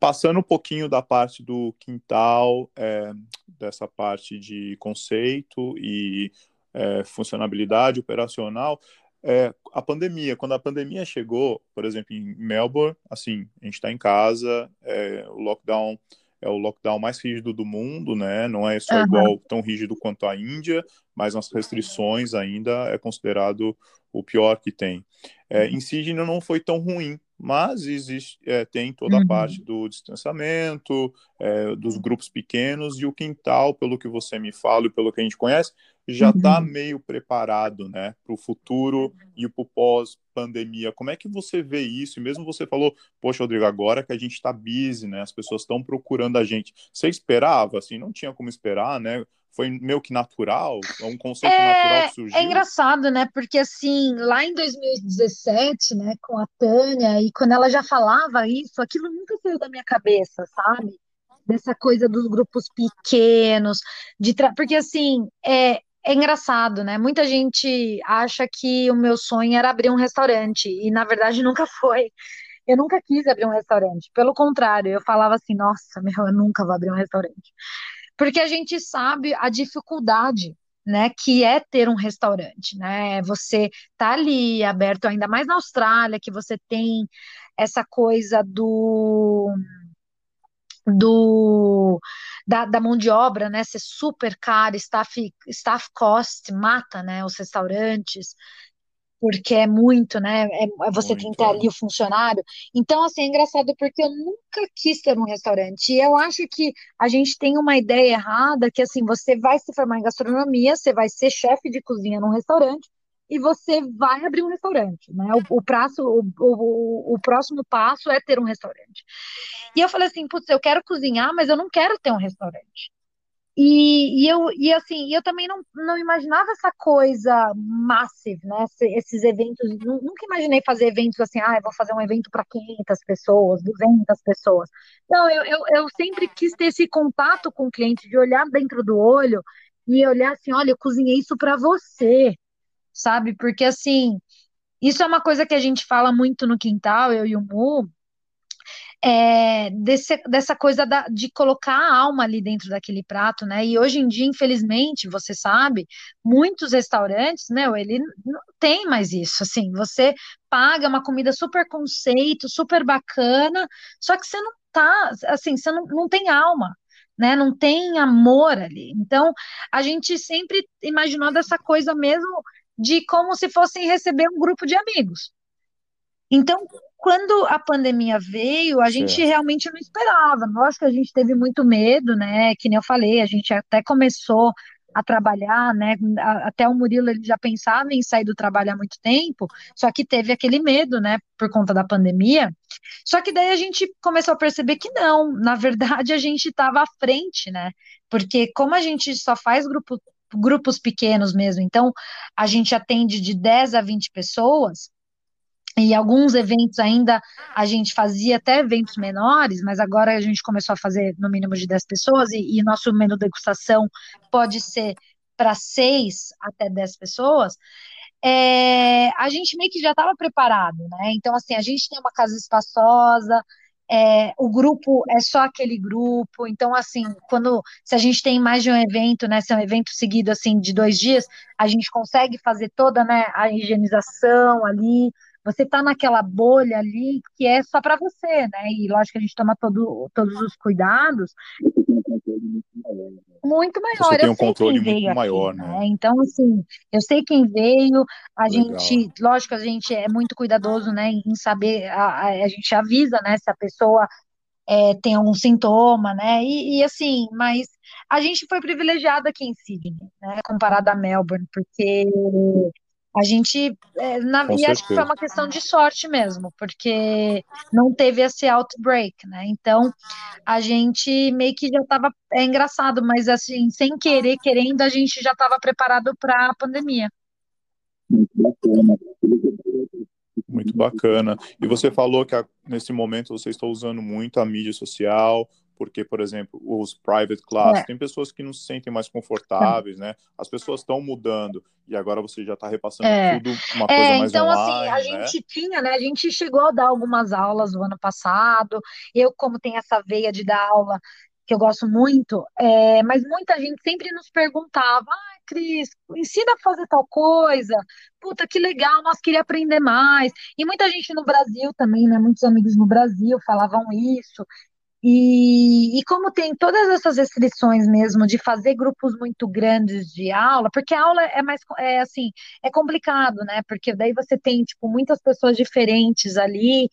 Passando um pouquinho da parte do quintal, é, dessa parte de conceito e é, funcionalidade operacional, é, a pandemia, quando a pandemia chegou, por exemplo, em Melbourne, assim, a gente está em casa, é, o lockdown é o lockdown mais rígido do mundo, né? Não é só uhum. igual tão rígido quanto a Índia, mas nas restrições ainda é considerado o pior que tem. É, em Sydney não foi tão ruim, mas existe, é, tem toda a uhum. parte do distanciamento, é, dos grupos pequenos e o quintal, pelo que você me fala e pelo que a gente conhece, já está uhum. meio preparado, né, para o futuro e para o pós-pandemia. Como é que você vê isso? E mesmo você falou, poxa, Rodrigo, agora que a gente está busy, né, as pessoas estão procurando a gente. Você esperava, assim, não tinha como esperar, né? Foi meio que natural, é um conceito é, natural que surgiu. É engraçado, né? Porque assim, lá em 2017, né, com a Tânia, e quando ela já falava isso, aquilo nunca saiu da minha cabeça, sabe? Dessa coisa dos grupos pequenos, de tra... porque assim, é, é engraçado, né? Muita gente acha que o meu sonho era abrir um restaurante, e na verdade (laughs) nunca foi. Eu nunca quis abrir um restaurante. Pelo contrário, eu falava assim, nossa, meu, eu nunca vou abrir um restaurante. Porque a gente sabe a dificuldade, né, que é ter um restaurante, né? Você tá ali aberto ainda mais na Austrália, que você tem essa coisa do do da, da, mão de obra, né, ser super cara, staff, staff cost mata, né, os restaurantes, porque é muito, né, é, é você muito, tem que ter ali o funcionário. Então, assim, é engraçado porque eu nunca quis ter um restaurante, e eu acho que a gente tem uma ideia errada, que assim, você vai se formar em gastronomia, você vai ser chefe de cozinha num restaurante, e você vai abrir um restaurante, né? O, o, prazo, o, o, o, próximo passo é ter um restaurante. E eu falei assim, putz, eu quero cozinhar, mas eu não quero ter um restaurante. E, e eu e assim, eu também não, não imaginava essa coisa massive, né? Esses eventos, nunca imaginei fazer eventos assim, ah, vou fazer um evento para 500 pessoas, 200 pessoas. Não, eu, eu, eu sempre quis ter esse contato com o cliente, de olhar dentro do olho e olhar assim, olha, eu cozinhei isso para você, sabe? Porque assim, isso é uma coisa que a gente fala muito no quintal, eu e o Mu, é, desse, dessa coisa da, de colocar a alma ali dentro daquele prato, né? E hoje em dia, infelizmente, você sabe, muitos restaurantes, meu, ele não tem mais isso. Assim, você paga uma comida super conceito, super bacana, só que você não tá, assim, você não, não tem alma. Né, não tem amor ali. Então, a gente sempre imaginou dessa coisa mesmo de como se fossem receber um grupo de amigos. Então, quando a pandemia veio, a gente realmente não esperava. Lógico que a gente teve muito medo, né? Que nem eu falei, a gente até começou a trabalhar, né? Até o Murilo ele já pensava em sair do trabalho há muito tempo, só que teve aquele medo, né? Por conta da pandemia. Só que daí a gente começou a perceber que não, na verdade a gente estava à frente, né? Porque como a gente só faz grupo, grupos pequenos mesmo, então a gente atende de 10 a 20 pessoas. E alguns eventos ainda a gente fazia até eventos menores, mas agora a gente começou a fazer no mínimo de 10 pessoas, e, e nosso menu degustação pode ser para 6 até 10 pessoas. É, a gente meio que já estava preparado, né? Então, assim, a gente tem uma casa espaçosa, é, o grupo é só aquele grupo, então, assim, quando, se a gente tem mais de um evento, né, se é um evento seguido, assim, de dois dias, a gente consegue fazer toda, né, a higienização ali, você tá naquela bolha ali que é só para você, né, e lógico que a gente toma todo, todos os cuidados, muito Você maior. tem Eu um controle muito aqui, maior, né? né? Então, assim, eu sei quem veio. A Legal. gente, lógico, a gente é muito cuidadoso, né, em saber, a, a, gente avisa, né, se a pessoa é, tem algum sintoma, né? E, e, assim, mas a gente foi privilegiado aqui em Sydney, né, comparado a Melbourne, porque a gente, é, na- Com e acho que foi certeza. uma questão de sorte mesmo, porque não teve esse outbreak, né? Então a gente meio que já estava, é engraçado, mas assim, sem querer, querendo, a gente já estava preparado para a pandemia. Muito bacana. E você falou que a, nesse momento você está usando muito a mídia social, porque, por exemplo, os private classes, É, tem pessoas que não se sentem mais confortáveis, né? As pessoas estão mudando e agora você já está repassando é, tudo uma coisa é, mais então assim, a online, né? gente tinha, né? A gente chegou a dar algumas aulas no ano passado. Eu, como tenho essa veia de dar aula que eu gosto muito, é, mas muita gente sempre nos perguntava, ah, Cris, ensina a fazer tal coisa. Puta, que legal, nós queríamos aprender mais. E muita gente no Brasil também, né? Muitos amigos no Brasil falavam isso. E, e como tem todas essas restrições mesmo de fazer grupos muito grandes de aula, porque a aula é mais, é assim, é complicado, né? Porque daí você tem, tipo, muitas pessoas diferentes ali,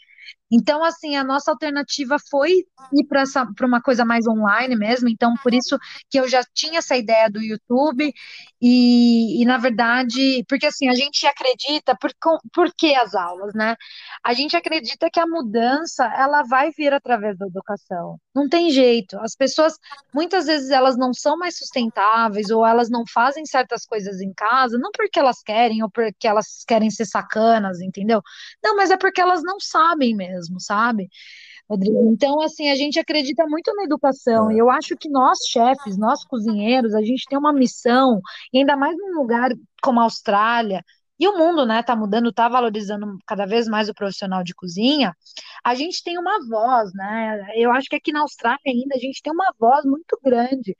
então, assim, a nossa alternativa foi ir para uma coisa mais online mesmo. Então, por isso que eu já tinha essa ideia do YouTube e, e na verdade, porque assim, a gente acredita, por, por que as aulas, né? A gente acredita que a mudança, ela vai vir através da educação. Não tem jeito. As pessoas, muitas vezes, elas não são mais sustentáveis ou elas não fazem certas coisas em casa, não porque elas querem ou porque elas querem ser sacanas, entendeu? Não, mas é porque elas não sabem mesmo, sabe, Rodrigo? Então, assim, a gente acredita muito na educação e eu acho que nós, chefes, nós cozinheiros, a gente tem uma missão, e ainda mais num lugar como a Austrália, e o mundo, né, tá mudando, tá valorizando cada vez mais o profissional de cozinha, a gente tem uma voz, né? Eu acho que aqui na Austrália ainda a gente tem uma voz muito grande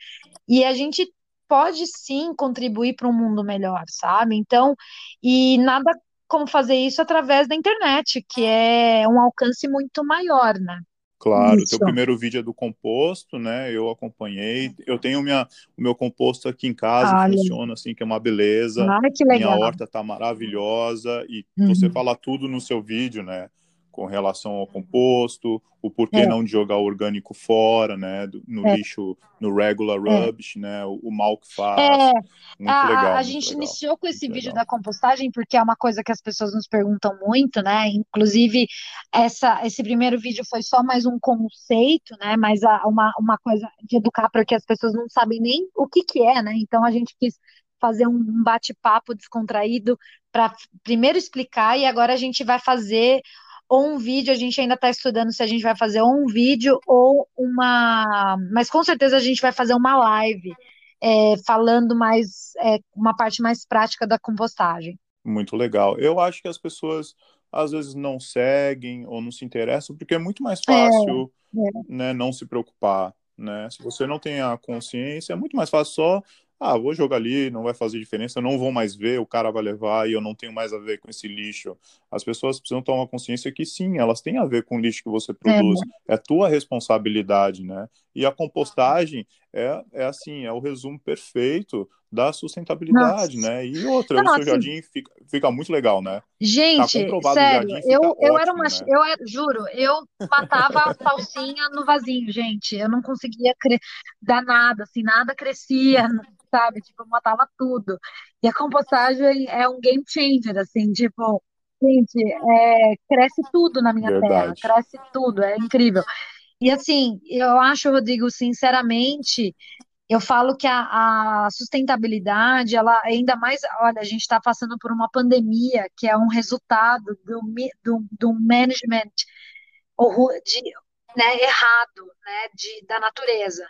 e a gente pode sim contribuir para um mundo melhor, sabe? Então, e nada como fazer isso através da internet, que é um alcance muito maior, né? claro, teu Isso. primeiro vídeo é do composto, né? Eu acompanhei. Eu tenho minha, o meu composto aqui em casa, Olha, funciona assim, que é uma beleza. olha que Minha legal. horta tá maravilhosa e você Uhum. fala tudo no seu vídeo, né? Com relação ao composto, o porquê É, não de jogar o orgânico fora, né? do- No é, lixo, no regular é. rubbish, né? O, o mal que É, faz. Muito a, a, legal, a muito gente legal, iniciou com esse muito vídeo legal. da compostagem porque é uma coisa que as pessoas nos perguntam muito, né? Inclusive, essa, esse primeiro vídeo foi só mais um conceito, né? Mas uma, uma coisa de educar porque as pessoas não sabem nem o que que é, né? Então a gente quis fazer um bate-papo descontraído para primeiro explicar e agora a gente vai fazer ou um vídeo, a gente ainda está estudando se a gente vai fazer ou um vídeo ou uma. Mas com certeza a gente vai fazer uma live é, falando mais, é, uma parte mais prática da compostagem. Muito legal. Eu acho que as pessoas às vezes não seguem ou não se interessam porque é muito mais É, fácil, é, né, não se preocupar, né? Se você não tem a consciência, é muito mais fácil só, ah, vou jogar ali, não vai fazer diferença, não vou mais ver, o cara vai levar e eu não tenho mais a ver com esse lixo. As pessoas precisam tomar consciência que sim, elas têm a ver com o lixo que você é, produz, é tua responsabilidade, né? E a compostagem é, é assim, é o resumo perfeito da sustentabilidade, Nossa. né? E outra, não, o seu assim, jardim fica, fica muito legal, né? Tá gente, tá sério, eu, eu ótimo, era uma, né? eu era, juro, eu matava a salsinha no vasinho, gente. Eu não conseguia dar nada, assim, nada crescia, (laughs) sabe? Tipo, eu matava tudo. E a compostagem é um game changer, assim, tipo, gente, é, cresce tudo na minha Verdade. terra, cresce tudo, é incrível. E assim, eu acho, Rodrigo, sinceramente, eu falo que a, a, sustentabilidade, ela ainda mais, olha, a gente está passando por uma pandemia que é um resultado do, do, do management de, né, errado né, de, da natureza.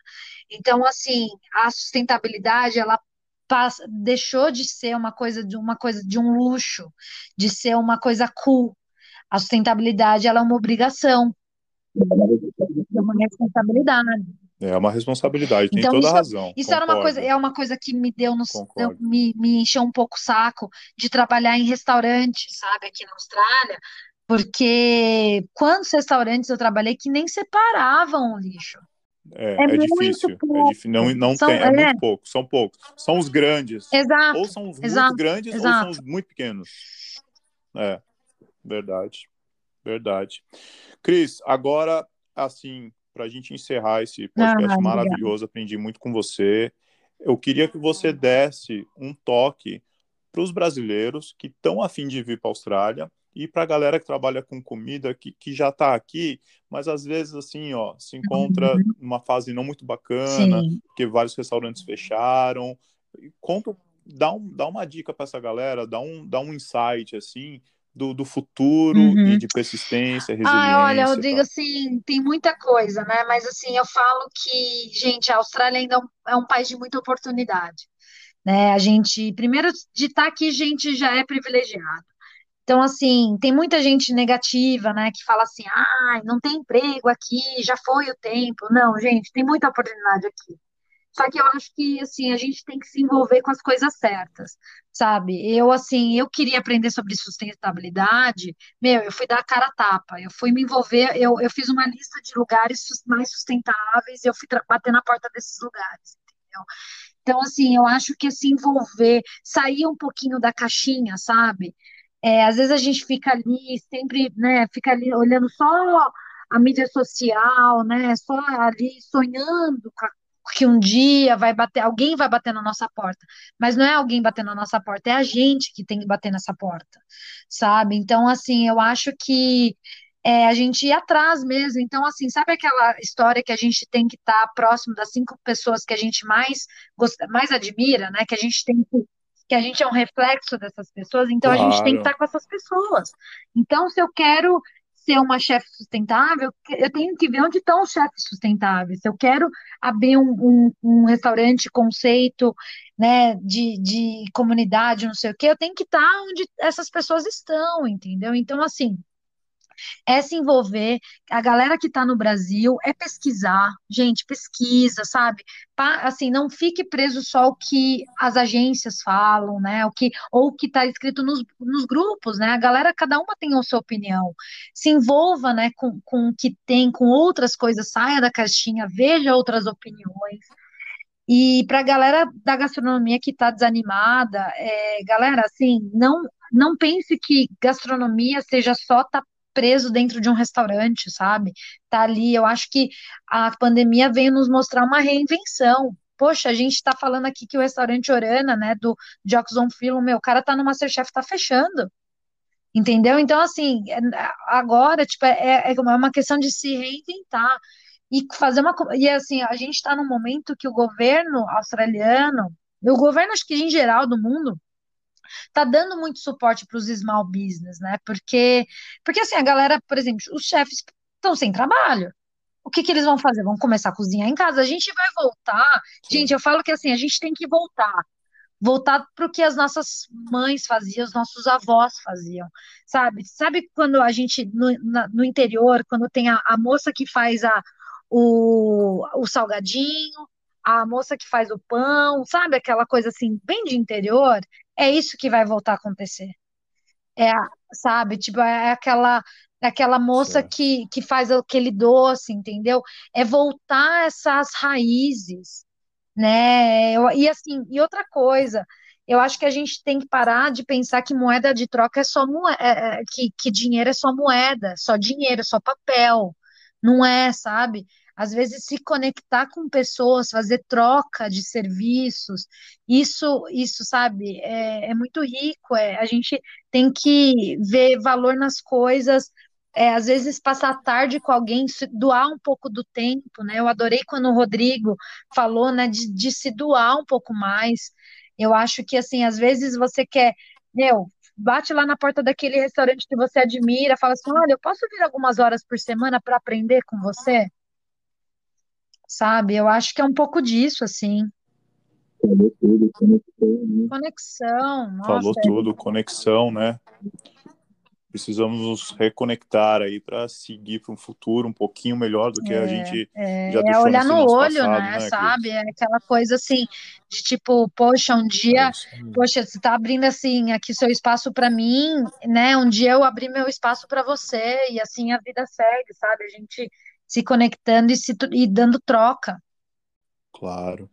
Então, assim, a sustentabilidade, ela passa, deixou de ser uma coisa de uma coisa de um luxo, de ser uma coisa cool. A sustentabilidade, ela é uma obrigação, é uma responsabilidade. É uma responsabilidade, tem então, toda isso, a razão. Isso era uma coisa, é uma coisa que me deu no, me, me encheu um pouco o saco de trabalhar em restaurante, sabe, aqui na Austrália, porque quantos restaurantes eu trabalhei que nem separavam o lixo. É, é, é difícil, é. Não, não são, tem, é, é, muito pouco, são poucos. São os grandes. Exato. Ou são os exato, muito grandes exato. ou são os muito pequenos. É, verdade. Verdade. Cris, agora, assim, para a gente encerrar esse podcast ah, maravilhoso, aprendi muito com você. Eu queria que você desse um toque para os brasileiros que estão afim de vir para a Austrália e para a galera que trabalha com comida, que, que já está aqui, mas às vezes assim, ó, se encontra uhum. numa fase não muito bacana, Sim. porque vários restaurantes fecharam. Conta, dá, um, dá uma dica para essa galera, dá um, dá um insight assim do, do futuro uhum. e de persistência, resiliência. Ah, olha, eu digo assim, tem muita coisa, né? Mas assim, eu falo que, gente, a Austrália ainda é um é país de muita oportunidade. Né? A gente, primeiro, de estar tá aqui, a gente já é privilegiado. Então, assim, tem muita gente negativa, né, que fala assim, ah, não tem emprego aqui, já foi o tempo. Não, gente, tem muita oportunidade aqui. Só que eu acho que, assim, a gente tem que se envolver com as coisas certas, sabe? Eu, assim, eu queria aprender sobre sustentabilidade, meu, eu fui dar a cara a tapa, eu fui me envolver, eu, eu fiz uma lista de lugares mais sustentáveis e eu fui bater na porta desses lugares, entendeu? Então, assim, eu acho que se envolver, sair um pouquinho da caixinha, sabe? É, às vezes a gente fica ali, sempre, né, fica ali olhando só a mídia social, né, só ali sonhando com a que um dia vai bater, alguém vai bater na nossa porta, mas não é alguém bater na nossa porta, é a gente que tem que bater nessa porta, sabe? Então, assim, eu acho que é, a gente ir atrás mesmo. Então, assim, sabe aquela história que a gente tem que estar tá próximo das cinco pessoas que a gente mais gosta, mais admira, né? Que a gente tem que que a gente é um reflexo dessas pessoas, então claro. a gente tem que estar tá com essas pessoas. Então, se eu quero ser uma chefe sustentável, eu tenho que ver onde estão os chefes sustentáveis. Se eu quero abrir um, um, um restaurante conceito né, de, de comunidade, não sei o quê, eu tenho que estar onde essas pessoas estão, entendeu? Então, assim, é se envolver. A galera que está no Brasil é pesquisar, gente, pesquisa, sabe? Pa, assim, não fique preso só o que as agências falam, né? O que, ou o que está escrito nos, nos grupos, né? A galera, cada uma tem a sua opinião. Se envolva, né, com, com o que tem, com outras coisas, saia da caixinha, veja outras opiniões. E para a galera da gastronomia que está desanimada, é, galera, assim, não não pense que gastronomia seja só estar tá preso dentro de um restaurante, sabe? Tá ali. Eu acho que a pandemia veio nos mostrar uma reinvenção. Poxa, a gente está falando aqui que o restaurante Orana, né, do Jackson Philo, meu, o cara tá no Masterchef, tá fechando. Entendeu? Então, assim, é, agora, tipo, é, é uma questão de se reinventar e fazer uma. E assim, a gente está num momento que o governo australiano, o governo, acho que em geral do mundo, tá dando muito suporte para os small business, né? Porque, porque assim, a galera, por exemplo, os chefes estão sem trabalho. O que, que eles vão fazer? Vão começar a cozinhar em casa. A gente vai voltar. Gente, eu falo que assim, a gente tem que voltar voltar para o que as nossas mães faziam, os nossos avós faziam, sabe? Sabe quando a gente, no, na, no interior, quando tem a, a, moça que faz a, o, o salgadinho, a moça que faz o pão, sabe? Aquela coisa assim, bem de interior, é isso que vai voltar a acontecer. É, sabe, tipo, é aquela é aquela moça que, que faz aquele doce, entendeu? É voltar essas raízes, né? Eu, e assim, e outra coisa, eu acho que a gente tem que parar de pensar que moeda de troca é só moeda, é, é, que, que dinheiro é só moeda, só dinheiro, só papel. Não é, sabe? Às vezes se conectar com pessoas, fazer troca de serviços, isso, isso, sabe, é, é muito rico. É, a gente tem que ver valor nas coisas. É, às vezes passar tarde com alguém, doar um pouco do tempo, né? Eu adorei quando o Rodrigo falou, né, de, de se doar um pouco mais. Eu acho que, assim, às vezes você quer, meu, bate lá na porta daquele restaurante que você admira, fala assim: olha, eu posso vir algumas horas por semana para aprender com você? Sabe? Eu acho que é um pouco disso, assim. Falou tudo, conexão. Né? Conexão, nossa, Falou é... tudo, conexão, né? precisamos nos reconectar aí para seguir para um futuro um pouquinho melhor do que é, a gente é, já deixou É olhar no olho, passado, né, né, sabe? É aquela coisa assim de tipo, poxa, um dia, é poxa, você está abrindo assim aqui seu espaço para mim, né? Um dia eu abri meu espaço para você e assim a vida segue, sabe? A gente se conectando e, se, e dando troca. Claro.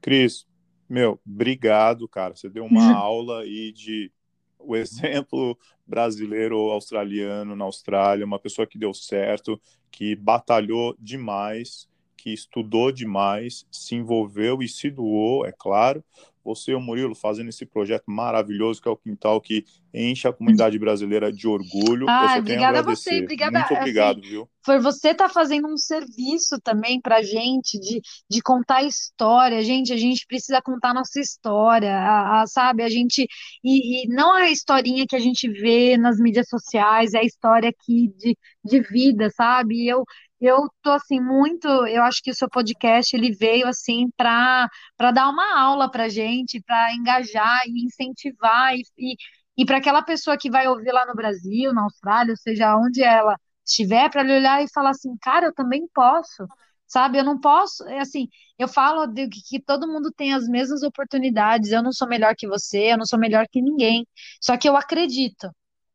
Cris, meu, obrigado, cara. Você deu uma (laughs) aula aí de o exemplo brasileiro ou australiano na Austrália, uma pessoa que deu certo, que batalhou demais, que estudou demais, se envolveu e se doou, é claro, você e o Murilo fazendo esse projeto maravilhoso que é o Quintal, que enche a comunidade brasileira de orgulho. Ah, obrigada a, a você, obrigada. Muito obrigado, assim, viu? Por você tá fazendo um serviço também pra gente, de, de contar história. Gente, a gente precisa contar nossa história, a, a, sabe? A gente. E, e, não a historinha que a gente vê nas mídias sociais, é a história aqui de, de vida, sabe? E eu, eu tô assim muito, eu acho que o seu podcast ele veio assim para para dar uma aula para gente, para engajar e incentivar e, e, e para aquela pessoa que vai ouvir lá no Brasil, na Austrália, ou seja, onde ela estiver, para ele olhar e falar assim, cara, eu também posso, sabe? Eu não posso, é assim, eu falo de que, que todo mundo tem as mesmas oportunidades. Eu não sou melhor que você, eu não sou melhor que ninguém. Só que eu acredito.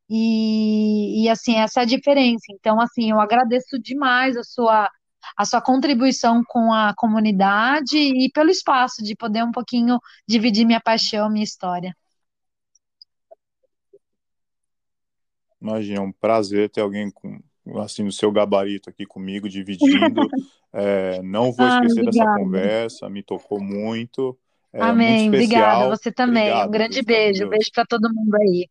E, e assim, essa é a diferença. Então, assim, eu agradeço demais a sua a sua contribuição com a comunidade e pelo espaço de poder um pouquinho dividir minha paixão, minha história. Imagina, é um prazer ter alguém com assim no seu gabarito aqui comigo dividindo. (laughs) é, não vou ah, esquecer dessa conversa, me tocou muito. É, Amém, muito obrigada. Você também. Obrigado, um grande beijo. Beijo para todo mundo aí.